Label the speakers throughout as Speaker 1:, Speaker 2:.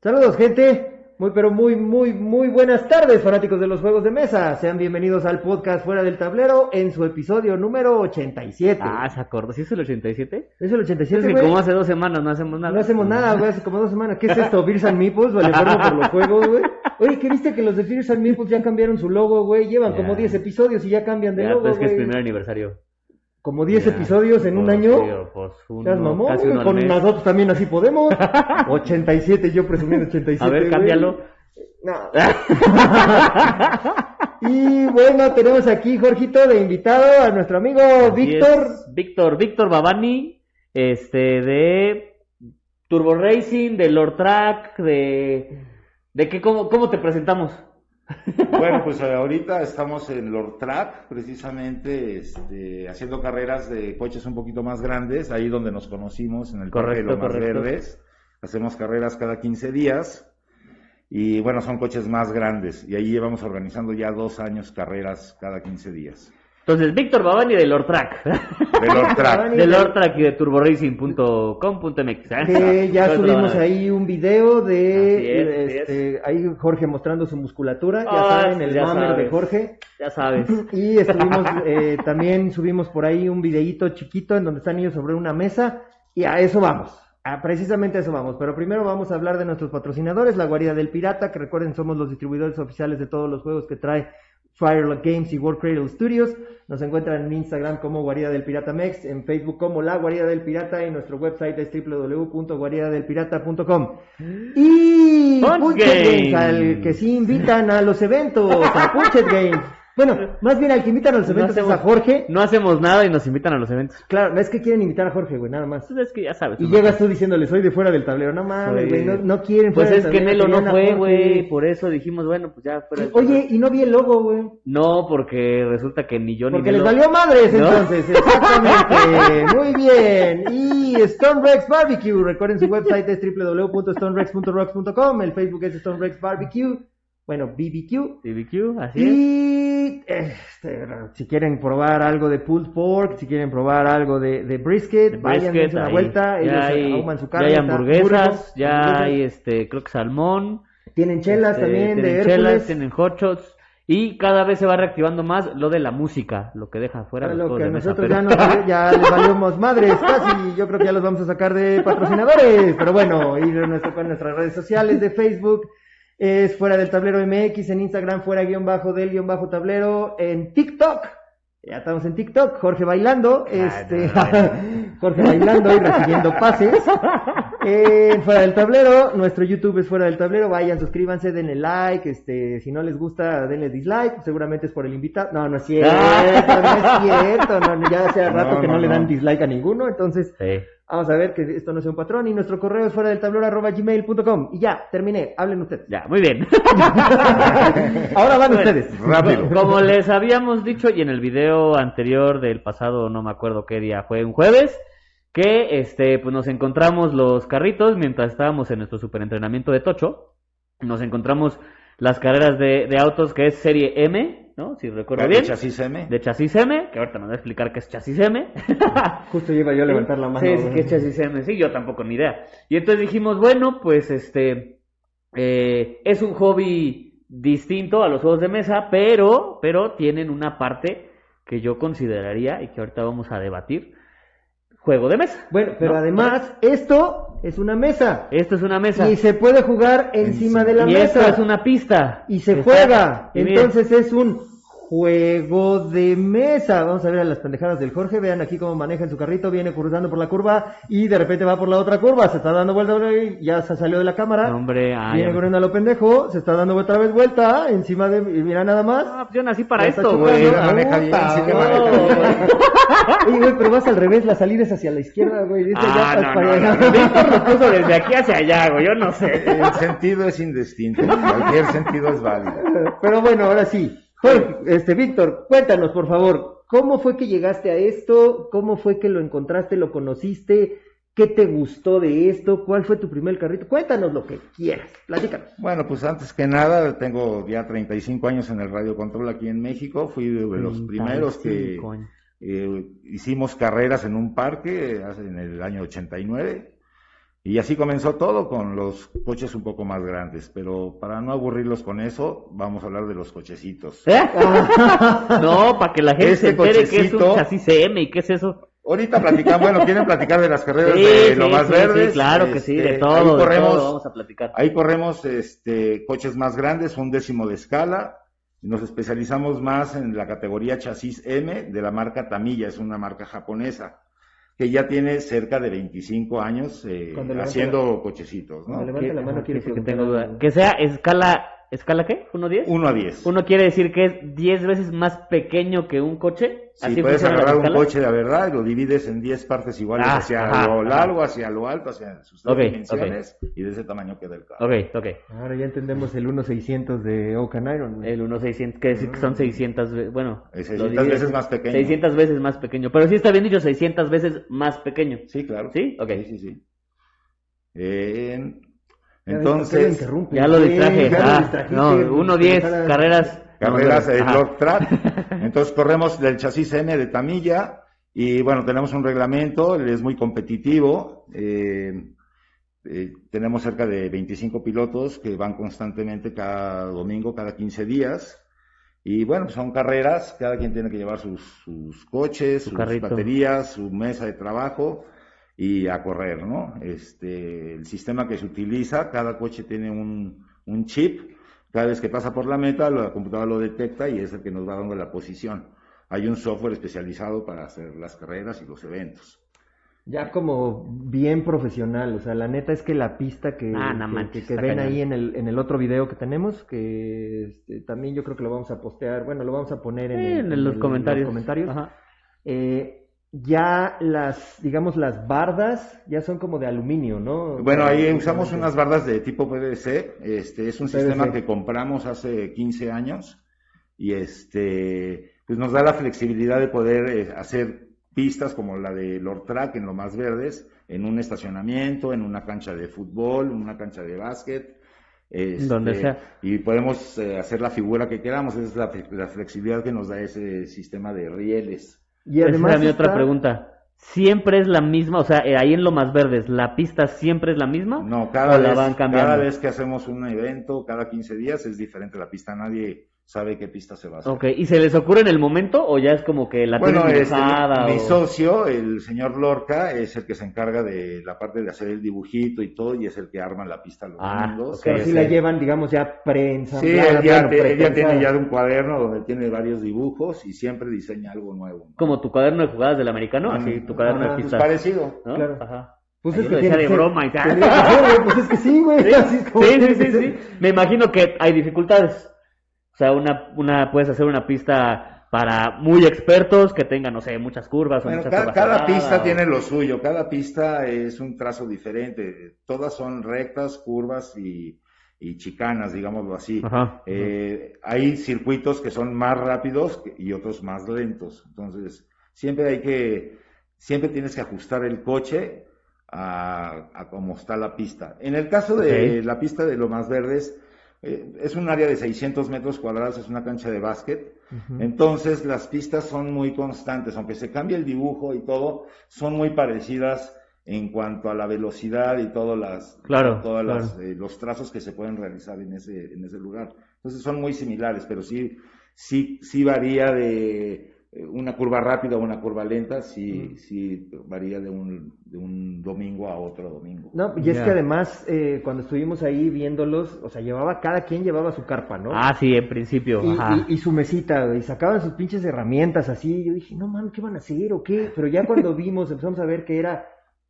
Speaker 1: Saludos, gente. Muy, pero muy, muy, muy buenas tardes, fanáticos de los juegos de mesa. Sean bienvenidos al podcast Fuera del Tablero en su episodio número 87.
Speaker 2: Ah, ¿se acordó? ¿Sí es el 87?
Speaker 1: ¿Es el 87,
Speaker 2: Es que como hace dos semanas no hacemos nada.
Speaker 1: No hacemos nada, güey, hace como dos semanas. ¿Qué es esto? ¿Beers and Meeples? Vale, por los juegos, güey. Oye, ¿qué viste que los de Beers and Meeples ya cambiaron su logo, güey? Llevan
Speaker 2: Ya.
Speaker 1: como 10 episodios y ya cambian de
Speaker 2: Ya,
Speaker 1: logo,
Speaker 2: pues es que es primer aniversario.
Speaker 1: Como 10
Speaker 2: Ya,
Speaker 1: episodios en un año.
Speaker 2: sí, pues uno,
Speaker 1: mamón,
Speaker 2: casi uno
Speaker 1: con nosotros también así podemos. 87, yo presumiendo 87.
Speaker 2: A ver, cámbialo.
Speaker 1: No. y bueno, tenemos aquí, Jorgito, de invitado a nuestro amigo
Speaker 2: Así
Speaker 1: Víctor.
Speaker 2: es, Víctor, Víctor Babani, este, de Turbo Racing, de Lord Track, de... ¿De qué, cómo, cómo te presentamos?
Speaker 3: Bueno, pues eh, ahorita estamos en Lord Track, precisamente este, haciendo carreras de coches un poquito más grandes, ahí donde nos conocimos, en el Parque de
Speaker 2: Correcto,
Speaker 3: Lomas
Speaker 2: correcto.
Speaker 3: Verdes. Hacemos carreras cada 15 días y bueno, son coches más grandes y ahí llevamos organizando ya dos años carreras cada 15 días.
Speaker 2: Entonces, Víctor Babani de Lord Track.
Speaker 3: De Lord Track.
Speaker 2: de Lord Track y de turboracing.com.mx.
Speaker 1: Que ya subimos ahí un video de
Speaker 2: es,
Speaker 1: este, ahí Jorge mostrando su musculatura, ya
Speaker 2: Ah,
Speaker 1: saben, el
Speaker 2: ya
Speaker 1: mamer de
Speaker 2: sabes.
Speaker 1: Jorge.
Speaker 2: Ya sabes.
Speaker 1: Y estuvimos, eh, también subimos por ahí un videíto chiquito en donde están ellos sobre una mesa y a eso vamos. A precisamente a eso vamos. Pero primero vamos a hablar de nuestros patrocinadores, la Guarida del Pirata, que recuerden somos los distribuidores oficiales de todos los juegos que trae Firelock Games y World Cradle Studios. Nos encuentran en Instagram como Guarida del Pirata Mex, en Facebook como La Guarida del Pirata y nuestro website es www.guaridadelpirata.com. Y
Speaker 2: Punch.
Speaker 1: Games, al que sí invitan a los eventos, a Punchet Games. Bueno, más bien al que invitan a los
Speaker 2: No
Speaker 1: eventos es
Speaker 2: hacemos-
Speaker 1: a Jorge.
Speaker 2: No hacemos nada y nos invitan a los eventos.
Speaker 1: Claro, es que quieren invitar a Jorge, güey, nada más.
Speaker 2: Entonces es que ya sabes.
Speaker 1: Y
Speaker 2: ¿no?
Speaker 1: llegas tú diciéndole, soy de fuera del tablero. No mames, güey, no, no quieren
Speaker 2: Pues
Speaker 1: fuera
Speaker 2: es que Nelo no fue, güey. Por eso dijimos, bueno, pues ya fuera. del
Speaker 1: Oye,
Speaker 2: tablero.
Speaker 1: y no vi el logo, güey.
Speaker 2: No, porque resulta que ni yo
Speaker 1: Porque
Speaker 2: ni
Speaker 1: les
Speaker 2: Nelo-
Speaker 1: valió madres
Speaker 2: ¿No?
Speaker 1: entonces, exactamente. Muy bien. Y Stone Rex Barbecue, recuerden su website es www.stonerex.rocks.com, el Facebook es Stone Rex Barbecue, bueno, BBQ.
Speaker 2: TVQ, así es.
Speaker 1: Y este, si quieren probar algo de pulled pork, si quieren probar algo de, de brisket,
Speaker 2: De
Speaker 1: vayan,
Speaker 2: brisket,
Speaker 1: una
Speaker 2: ahí.
Speaker 1: vuelta, ellos
Speaker 2: ya hay,
Speaker 1: su
Speaker 2: ya
Speaker 1: carne.
Speaker 2: hay
Speaker 1: está
Speaker 2: hamburguesas, ya
Speaker 1: hamburguesas.
Speaker 2: hay, este, creo que salmón.
Speaker 1: Tienen chelas
Speaker 2: este,
Speaker 1: también de
Speaker 2: tienen
Speaker 1: Hércules.
Speaker 2: chelas, tienen hot shots. Y cada vez se va reactivando más lo de la música, lo que deja fuera
Speaker 1: Para
Speaker 2: los
Speaker 1: lo que
Speaker 2: de mesa,
Speaker 1: nosotros
Speaker 2: pero-
Speaker 1: ya, nos ya les valimos madres casi, yo creo que ya los vamos a sacar de patrocinadores, pero bueno, ir a nuestro, con nuestras redes sociales de Facebook es fuera del tablero MX, en Instagram fuera guion bajo del guion bajo tablero, en TikTok, ya estamos en TikTok, Jorge bailando, este, Jorge bailando y recibiendo pases, en fuera del tablero, nuestro YouTube es fuera del tablero, vayan, suscríbanse, denle like, este, si no les gusta, denle dislike, seguramente es por el invitado, no, no es cierto, no es cierto, ya hace rato que no, le dan dislike a ninguno, entonces
Speaker 2: Sí.
Speaker 1: Vamos a ver que esto no sea un patrón y nuestro correo es fuera del tablero arroba gmail.com y ya, terminé, hablen ustedes.
Speaker 2: Ya, muy bien.
Speaker 1: Ahora van
Speaker 2: Bueno,
Speaker 1: ustedes.
Speaker 3: Rápido.
Speaker 2: Como les habíamos dicho y en el video anterior del pasado, no me acuerdo qué día fue, un jueves, que este, pues nos encontramos los carritos mientras estábamos en nuestro superentrenamiento de Tocho. Nos encontramos las carreras de, de autos que es serie M, ¿no? Si recuerdo
Speaker 3: De
Speaker 2: bien.
Speaker 3: chasis M.
Speaker 2: De chasis M, que ahorita me voy a explicar qué es chasis M.
Speaker 1: Justo iba yo a levantar la mano.
Speaker 2: Sí, sí, es chasis M, sí, yo tampoco ni idea. Y entonces dijimos, bueno, pues este eh, es un hobby distinto a los juegos de mesa, pero, pero tienen una parte que yo consideraría y que ahorita vamos a debatir. Juego de mesa.
Speaker 1: Bueno, pero
Speaker 2: ¿no?
Speaker 1: además, esto es una mesa.
Speaker 2: Esto es una mesa.
Speaker 1: Y se puede jugar encima de la
Speaker 2: Y esto
Speaker 1: mesa.
Speaker 2: es una pista.
Speaker 1: Y se juega.
Speaker 2: y
Speaker 1: Entonces es un juego de mesa. Vamos a ver a las pendejadas del Jorge. Vean aquí cómo maneja en su carrito. Viene cruzando por la curva y de repente va por la otra curva. Se está dando vuelta. y Ya se salió de la cámara.
Speaker 2: Hombre,
Speaker 1: Viene corriendo a lo pendejo. Se está dando otra vez vuelta. Encima de. y Mira nada más.
Speaker 2: Ah, yo nací para esto, güey.
Speaker 3: Maneja bien, que.
Speaker 1: Oye, güey, pero vas al revés. La salida es hacia la izquierda, güey. Dice,
Speaker 2: Ah, no,
Speaker 1: para
Speaker 2: no, no. Víctor lo puso desde aquí hacia allá, güey. Yo no sé.
Speaker 3: El sentido es indistinto. Cualquier sentido es válido.
Speaker 1: Pero bueno, ahora sí. Jorge, este, Víctor, cuéntanos, por favor, ¿cómo fue que llegaste a esto? ¿Cómo fue que lo encontraste, lo conociste? ¿Qué te gustó de esto? ¿Cuál fue tu primer carrito? Cuéntanos lo que quieras, platícanos.
Speaker 3: Bueno, pues antes que nada, tengo ya 35 años en el radio control aquí en México. Fui de los primeros que
Speaker 2: 35 años.
Speaker 3: eh, hicimos carreras en un parque en el año 89. Y así comenzó todo con los coches un poco más grandes, pero para no aburrirlos con eso, vamos a hablar de los cochecitos.
Speaker 2: ¿Eh? no, para que la gente
Speaker 3: Este
Speaker 2: se entere que es un chasis CM y qué es eso.
Speaker 3: Ahorita platicamos, bueno, quieren platicar de las carreras
Speaker 2: Sí,
Speaker 3: de
Speaker 2: sí,
Speaker 3: lo más
Speaker 2: sí,
Speaker 3: verdes.
Speaker 2: sí, claro que sí, de
Speaker 3: Este,
Speaker 2: todo,
Speaker 3: Ahí
Speaker 2: de
Speaker 3: corremos,
Speaker 2: todo vamos a platicar.
Speaker 3: ahí corremos este, coches más grandes, un décimo de escala. Nos especializamos más en la categoría chasis M de la marca Tamiya, es una marca japonesa que ya tiene cerca de 25 años eh, haciendo cochecitos,
Speaker 1: Cuando
Speaker 3: ¿no?
Speaker 1: levanta la mano quiere
Speaker 2: que tengo duda. Que sea escala, ¿escala qué? ¿1.10?
Speaker 3: 1 a 10.
Speaker 2: Uno quiere decir que es 10 veces más pequeño que un coche.
Speaker 3: Si puedes
Speaker 2: funcionan las
Speaker 3: agarrar un coche de verdad y lo divides en 10 partes iguales
Speaker 2: Ah,
Speaker 3: hacia
Speaker 2: ajá,
Speaker 3: lo
Speaker 2: ajá.
Speaker 3: largo, hacia lo alto, hacia sus tres
Speaker 2: Ok,
Speaker 3: dimensiones y de ese tamaño queda el carro.
Speaker 2: Ok, ok.
Speaker 1: Ahora ya entendemos el 1600 de Oaken Iron.
Speaker 2: El 1.600, que decir que son 600 veces, bueno.
Speaker 3: Es
Speaker 2: lo
Speaker 3: 600
Speaker 2: divides-
Speaker 3: veces más pequeño.
Speaker 2: 600 veces más pequeño. Pero sí está bien dicho, 600 veces más pequeño.
Speaker 3: Sí, claro.
Speaker 2: ¿Sí? Ok.
Speaker 3: Sí, sí, sí. Eh, entonces?
Speaker 2: Ya lo
Speaker 1: Sí,
Speaker 2: distraje. Ah, no,
Speaker 1: pues,
Speaker 2: 1.10,
Speaker 1: para-
Speaker 2: carreras.
Speaker 3: carreras de. Lord Track. Entonces corremos del chasis M de Tamilla y bueno, tenemos un reglamento, él es muy competitivo. eh, eh, tenemos cerca de 25 pilotos que van constantemente cada domingo, cada 15 días. Y bueno, pues son carreras, cada quien tiene que llevar sus, sus coches,
Speaker 2: Su
Speaker 3: sus
Speaker 2: carrito.
Speaker 3: baterías, su mesa de trabajo y a correr, ¿no? Este, el sistema que se utiliza, cada coche tiene un, un chip, cada vez que pasa por la meta, la computadora lo detecta y es el que nos va dando la posición. Hay un software especializado para hacer las carreras y los eventos.
Speaker 1: Ya como bien profesional, o sea, la neta es que la pista que,
Speaker 2: Ah, no
Speaker 1: que-
Speaker 2: manches,
Speaker 1: que,
Speaker 2: está
Speaker 1: ven
Speaker 2: cañón.
Speaker 1: ahí en el, en el otro video que tenemos, que este, también yo creo que lo vamos a postear, bueno, lo vamos a poner en,
Speaker 2: Sí,
Speaker 1: el-
Speaker 2: en
Speaker 1: en
Speaker 2: los
Speaker 1: el-
Speaker 2: comentarios.
Speaker 1: comentarios.
Speaker 2: Ajá.
Speaker 1: Eh, ya las, digamos, las bardas ya son como de aluminio, ¿no?
Speaker 3: Bueno, ahí
Speaker 1: Eh,
Speaker 3: usamos unas bardas de tipo PVC. Este es un
Speaker 1: PVC.
Speaker 3: sistema que compramos hace 15 años y este pues nos da la flexibilidad de poder eh, hacer pistas como la de Lord Track en lo más verdes, en un estacionamiento, en una cancha de fútbol, en una cancha de básquet. este,
Speaker 2: Donde sea.
Speaker 3: Y podemos eh, hacer la figura que queramos. Esa es la, la flexibilidad que nos da ese sistema de rieles.
Speaker 1: Y
Speaker 2: Esa
Speaker 1: además
Speaker 2: era mi otra pregunta. ¿Siempre es la misma? O sea, eh, ahí en lo más verdes, ¿la pista siempre es la misma?
Speaker 3: No, cada
Speaker 2: ¿O la
Speaker 3: vez,
Speaker 2: van cambiando?
Speaker 3: cada vez que hacemos un evento, cada 15 días es diferente la pista. Nadie sabe qué pista se va a hacer.
Speaker 2: Ok, ¿y se les ocurre en el momento o ya es como que la
Speaker 3: bueno,
Speaker 2: tienen
Speaker 3: este, mi
Speaker 2: o-
Speaker 3: socio, el señor Lorca, es el que se encarga de la parte de hacer el dibujito y todo, y es el que arma la pista los
Speaker 2: Ah,
Speaker 3: domingos.
Speaker 2: ok,
Speaker 1: Pero sí la llevan, digamos, ya
Speaker 3: Sí,
Speaker 1: preensamblada.
Speaker 3: él ya,
Speaker 1: bueno,
Speaker 3: te- él ya tiene ya un cuaderno donde tiene varios dibujos y siempre diseña algo nuevo.
Speaker 2: Como tu cuaderno de jugadas del americano, así, tu cuaderno
Speaker 1: ajá,
Speaker 2: de
Speaker 3: Pues
Speaker 2: pistas.
Speaker 3: parecido.
Speaker 2: ¿no?
Speaker 1: claro.
Speaker 2: Ajá.
Speaker 1: Pues es que
Speaker 2: decía
Speaker 1: tiene
Speaker 2: de
Speaker 1: ser-
Speaker 2: broma y tal.
Speaker 1: Pues es que sí, güey.
Speaker 2: Sí,
Speaker 1: así es como
Speaker 2: sí, sí, sí, sí. Me imagino que hay dificultades. O sea, una, una, puedes hacer una pista para muy expertos que tengan, no sé, muchas curvas o muchas
Speaker 3: cada, cada pista
Speaker 2: o-
Speaker 3: tiene lo suyo, cada pista es un trazo diferente, todas son rectas, curvas y, y chicanas, digámoslo así.
Speaker 2: Ajá.
Speaker 3: Eh, hay circuitos que son más rápidos y otros más lentos, entonces siempre hay que, siempre tienes que ajustar el coche a, a cómo está la pista. En el caso de la pista de lo más verdes, eh, es un área de 600 metros cuadrados, es una cancha de básquet. Entonces las pistas son muy constantes, aunque se cambie el dibujo y todo, son muy parecidas en cuanto a la velocidad y todas las,
Speaker 2: Claro,
Speaker 3: todas
Speaker 2: claro.
Speaker 3: las, eh, los trazos que se pueden realizar en ese, en ese lugar. Entonces son muy similares, pero sí, sí, sí varía de una curva rápida a una curva lenta, sí, sí varía de un, de un domingo a otro domingo.
Speaker 1: No, y es que además, eh, cuando estuvimos ahí viéndolos, o sea, llevaba, cada quien llevaba su carpa, ¿no?
Speaker 2: Ah, sí, en principio.
Speaker 1: Y,
Speaker 2: Ajá.
Speaker 1: y- y su mesita, y sacaban sus pinches herramientas así. y Yo dije, no mames, ¿qué van a hacer o qué? Pero ya cuando vimos, empezamos a ver que era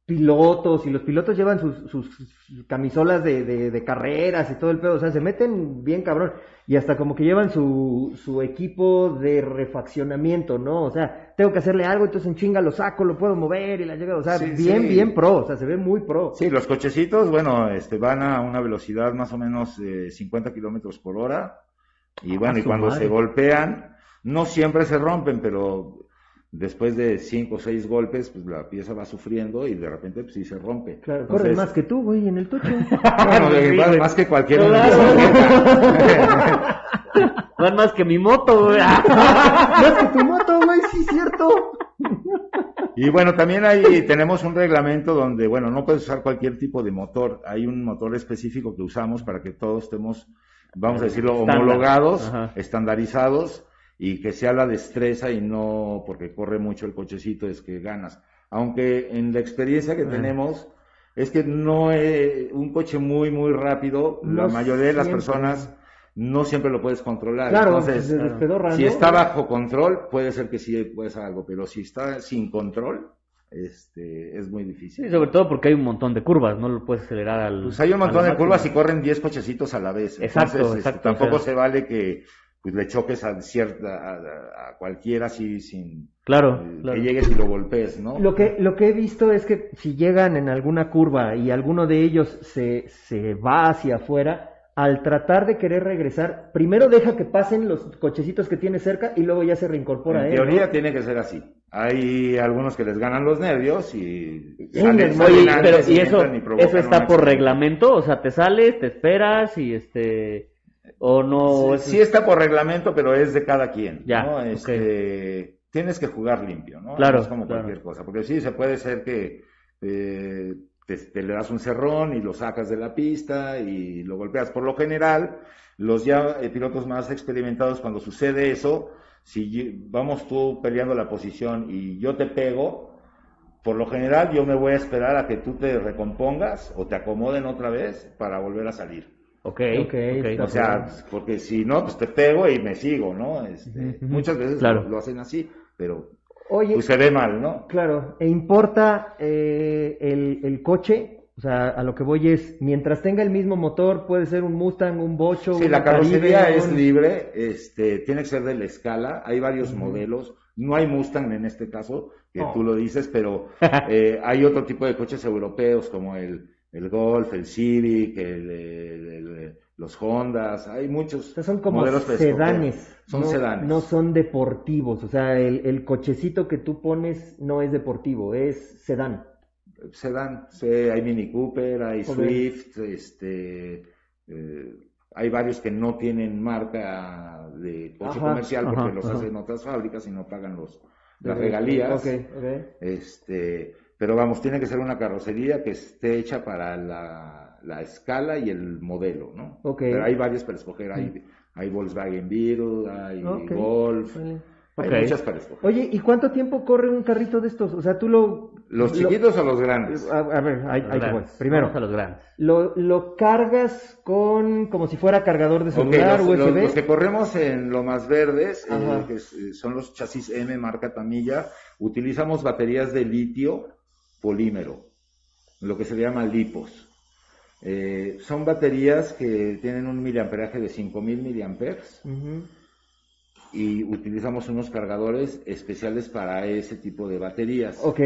Speaker 1: pilotos y los pilotos llevan sus, sus- sus camisolas de, de- de carreras y todo el pedo. O sea, se meten bien cabrón. Y hasta como que llevan su, su equipo de refaccionamiento, ¿no? O sea, tengo que hacerle algo, entonces en chinga lo saco, lo puedo mover y la llega. O sea,
Speaker 3: Sí,
Speaker 1: bien,
Speaker 3: sí.
Speaker 1: bien pro. O sea, se ve muy pro.
Speaker 3: Sí, los cochecitos, bueno, este, van a una velocidad más o menos eh, 50 kilómetros por hora. Y bueno,
Speaker 2: Ah,
Speaker 3: y
Speaker 2: su
Speaker 3: cuando
Speaker 2: madre.
Speaker 3: se golpean, no siempre se rompen, pero después de 5 o 6 golpes, pues la pieza va sufriendo y de repente, pues sí se rompe.
Speaker 1: Claro,
Speaker 3: Entonces,
Speaker 1: corren más que tú, güey, en el tocho.
Speaker 3: bueno,
Speaker 2: Sí,
Speaker 3: más, que cualquier
Speaker 2: Claro. Van más que mi moto, güey.
Speaker 1: más que tu moto, güey, sí, cierto.
Speaker 3: Y bueno, también ahí tenemos un reglamento donde, bueno, no puedes usar cualquier tipo de motor. Hay un motor específico que usamos para que todos estemos, vamos a decirlo, homologados,
Speaker 2: Ajá.
Speaker 3: estandarizados y que sea la destreza y no porque corre mucho el cochecito es que ganas. Aunque en la experiencia que
Speaker 1: Ah.
Speaker 3: tenemos es que no es un coche muy, muy rápido, la mayoría de las personas no siempre lo puedes controlar.
Speaker 1: Claro,
Speaker 3: Entonces, si
Speaker 1: ¿no?
Speaker 3: está bajo control, puede ser que sí puedes hacer algo, pero si está sin control, este, es muy difícil.
Speaker 2: Sí, sobre todo porque hay un montón de curvas, no lo puedes acelerar al.
Speaker 3: Pues hay un montón de curvas y corren 10 cochecitos a la vez.
Speaker 2: Exacto,
Speaker 3: Entonces, este,
Speaker 2: exacto,
Speaker 3: tampoco
Speaker 2: o sea.
Speaker 3: se vale que pues, le choques a, cierta, a, a cualquiera así sin
Speaker 2: Claro,
Speaker 3: eh,
Speaker 2: claro.
Speaker 3: que llegues y lo golpees, ¿no?
Speaker 1: Lo que, lo que he visto es que si llegan en alguna curva y alguno de ellos se, se va hacia afuera, al tratar de querer regresar, primero deja que pasen los cochecitos que tiene cerca y luego ya se reincorpora
Speaker 3: en
Speaker 1: él.
Speaker 3: teoría
Speaker 1: ¿no?
Speaker 3: tiene que ser así. Hay algunos que les ganan los nervios y
Speaker 1: Sí,
Speaker 3: salen, salen
Speaker 2: Oye, pero ¿y eso,
Speaker 3: y
Speaker 2: eso está por reglamento? O sea, te sales, te esperas y este. O no.
Speaker 3: Sí, está por reglamento, pero es de cada quien.
Speaker 2: Ya.
Speaker 3: Este, Tienes que jugar limpio, ¿no?
Speaker 2: Claro,
Speaker 3: No es como
Speaker 2: claro.
Speaker 3: cualquier cosa. Porque sí, se puede ser que eh, te, te le das un cerrón y lo sacas de la pista y lo golpeas. Por lo general, los ya eh, pilotos más experimentados, cuando sucede eso, si vamos tú peleando la posición y yo te pego, por lo general yo me voy a esperar a que tú te recompongas o te acomoden otra vez para volver a salir.
Speaker 2: Ok,
Speaker 1: Ok,
Speaker 2: ok.
Speaker 1: está
Speaker 3: O sea, porque si no, pues te pego y me sigo, ¿no? Este. Muchas veces
Speaker 2: Claro.
Speaker 3: lo, lo hacen así, pero
Speaker 1: Oye,
Speaker 3: pues se ve mal, ¿no?
Speaker 1: claro, e importa eh, el, el coche, o sea, a lo que voy es, mientras tenga el mismo motor, puede ser un Mustang, un Bocho,
Speaker 3: Sí, la carrocería
Speaker 1: Caribe,
Speaker 3: es
Speaker 1: un-
Speaker 3: libre, este, tiene que ser de la escala, hay varios modelos, no hay Mustang en este caso, que
Speaker 1: No.
Speaker 3: tú lo dices, pero eh, hay otro tipo de coches europeos como el, el Golf, el Civic, el, el- el- los Hondas, hay muchos
Speaker 1: O sea, son como
Speaker 3: modelos
Speaker 1: sedanes.
Speaker 3: Son
Speaker 1: no,
Speaker 3: sedanes.
Speaker 1: No son deportivos. O sea, el, el cochecito que tú pones no es deportivo, es sedán.
Speaker 3: Sedán, sí, hay Mini Cooper, hay. Swift, este, eh, hay varios que no tienen marca de coche
Speaker 1: Ajá,
Speaker 3: comercial porque
Speaker 2: ajá,
Speaker 3: los
Speaker 2: ajá.
Speaker 3: hacen otras fábricas y no pagan los, las regalías.
Speaker 1: Ok, ok.
Speaker 3: Este, pero vamos, tiene que ser una carrocería que esté hecha para la, la escala y el modelo, ¿no?
Speaker 1: Ok.
Speaker 3: Pero hay varios para escoger, hay, hay Volkswagen Beetle, hay
Speaker 1: Ok.
Speaker 3: Golf,
Speaker 1: Vale.
Speaker 3: hay muchas para escoger.
Speaker 1: Oye, ¿y cuánto tiempo corre un carrito de estos? O sea, tú lo...
Speaker 3: ¿Los
Speaker 1: lo-
Speaker 3: chiquitos o los grandes?
Speaker 1: A, a ver, ahí, ahí te voy.
Speaker 2: Grandes.
Speaker 1: Primero,
Speaker 2: Vamos a los grandes.
Speaker 1: lo, lo cargas con como si fuera cargador de celular,
Speaker 3: los, los-
Speaker 1: USB.
Speaker 3: los que corremos en lo más verdes, eh, que eh, son los chasis M marca Tamilla, utilizamos baterías de litio polímero, lo que se llama lipos. Eh, son baterías que tienen un miliamperaje de 5000 miliamperes y utilizamos unos cargadores especiales para ese tipo de baterías.
Speaker 1: Ok.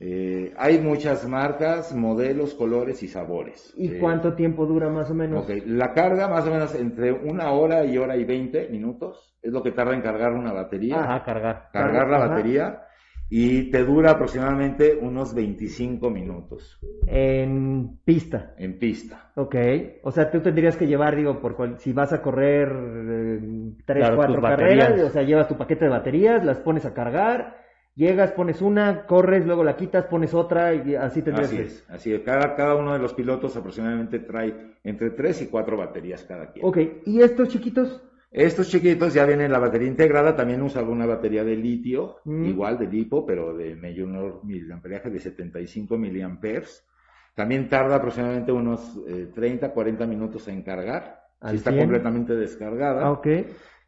Speaker 3: Eh, hay muchas marcas, modelos, colores y sabores.
Speaker 1: ¿Y
Speaker 3: Eh,
Speaker 1: cuánto tiempo dura más o menos?
Speaker 3: La carga más o menos entre una hora y hora y 20 minutos es lo que tarda en cargar una batería,
Speaker 2: Ah, cargar.
Speaker 3: cargar la
Speaker 1: ajá.
Speaker 3: batería y te dura aproximadamente unos 25 minutos
Speaker 1: En pista.
Speaker 3: en pista.
Speaker 1: Ok. O sea, tú tendrías que llevar, digo, por cual- si vas a correr eh, tres,
Speaker 2: Claro,
Speaker 1: cuatro
Speaker 2: tus
Speaker 1: carreras,
Speaker 2: baterías.
Speaker 1: o sea, llevas tu paquete de baterías, las pones a cargar, llegas, pones una, corres, luego la quitas, pones otra y así tendrías
Speaker 3: Así
Speaker 1: que...
Speaker 3: es, así es. Cada, cada uno de los pilotos aproximadamente trae entre 3 y 4 baterías cada quien.
Speaker 1: Ok. ¿Y estos chiquitos?
Speaker 3: Estos chiquitos ya vienen la batería integrada, también usa una batería de litio,
Speaker 1: Mm.
Speaker 3: igual de lipo, pero de menor miliamperaje de 75 miliamperes. También tarda aproximadamente unos eh, 30, 40 minutos en cargar, si está
Speaker 1: 100.
Speaker 3: completamente descargada,
Speaker 1: Ah, ok.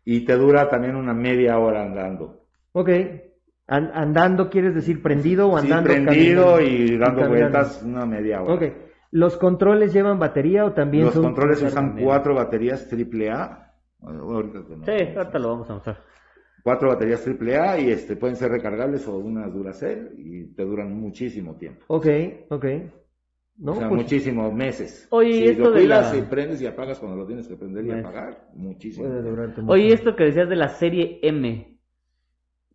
Speaker 3: y te dura también una media hora andando.
Speaker 1: Ok. An- andando quieres decir prendido o
Speaker 3: Sí,
Speaker 1: andando
Speaker 3: prendido
Speaker 1: caminando?
Speaker 3: y dando vueltas una media hora.
Speaker 1: Ok. ¿Los controles llevan batería o también
Speaker 3: Los
Speaker 1: son...
Speaker 3: controles usan cuatro baterías AAA. Ahorita te lo-
Speaker 2: Sí, ahorita lo vamos a mostrar.
Speaker 3: cuatro baterías AAA y este pueden ser recargables o unas Duracell y te duran muchísimo tiempo.
Speaker 1: Ok, ok. No,
Speaker 3: o sea,
Speaker 1: pues,
Speaker 3: muchísimos meses.
Speaker 2: Oye,
Speaker 3: si
Speaker 2: esto
Speaker 3: lo
Speaker 2: de
Speaker 3: cuidas
Speaker 2: la-
Speaker 3: y prendes y apagas cuando lo tienes que prender y
Speaker 2: Meses.
Speaker 3: apagar, muchísimo.
Speaker 2: Oye, esto que decías de la serie M.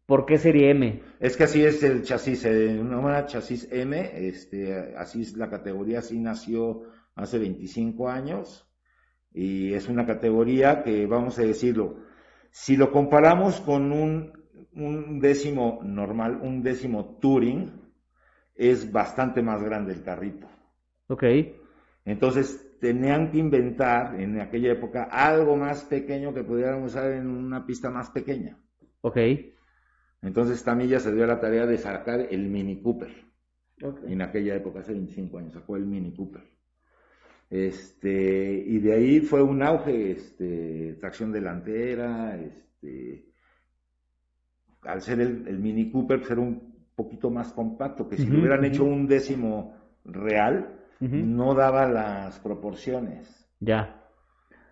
Speaker 2: ¿Por qué serie M?
Speaker 3: Es que así es el chasis, una chasis M, este, así es la categoría, así nació hace 25 años y es una categoría que, vamos a decirlo, si lo comparamos con un un décimo normal, un décimo Touring, es bastante más grande el carrito.
Speaker 2: Ok.
Speaker 3: Entonces tenían que inventar en aquella época algo más pequeño que pudieran usar en una pista más pequeña.
Speaker 2: Ok.
Speaker 3: Entonces Tamilla se dio a la tarea de sacar el Mini Cooper.
Speaker 1: Ok.
Speaker 3: En aquella época, hace 25 años, sacó el Mini Cooper. Este, y de ahí fue un auge, este, tracción delantera, este, al ser el, el Mini Cooper, pues era un poquito más compacto, que si lo hubieran hecho un décimo real, no daba las proporciones.
Speaker 2: Ya.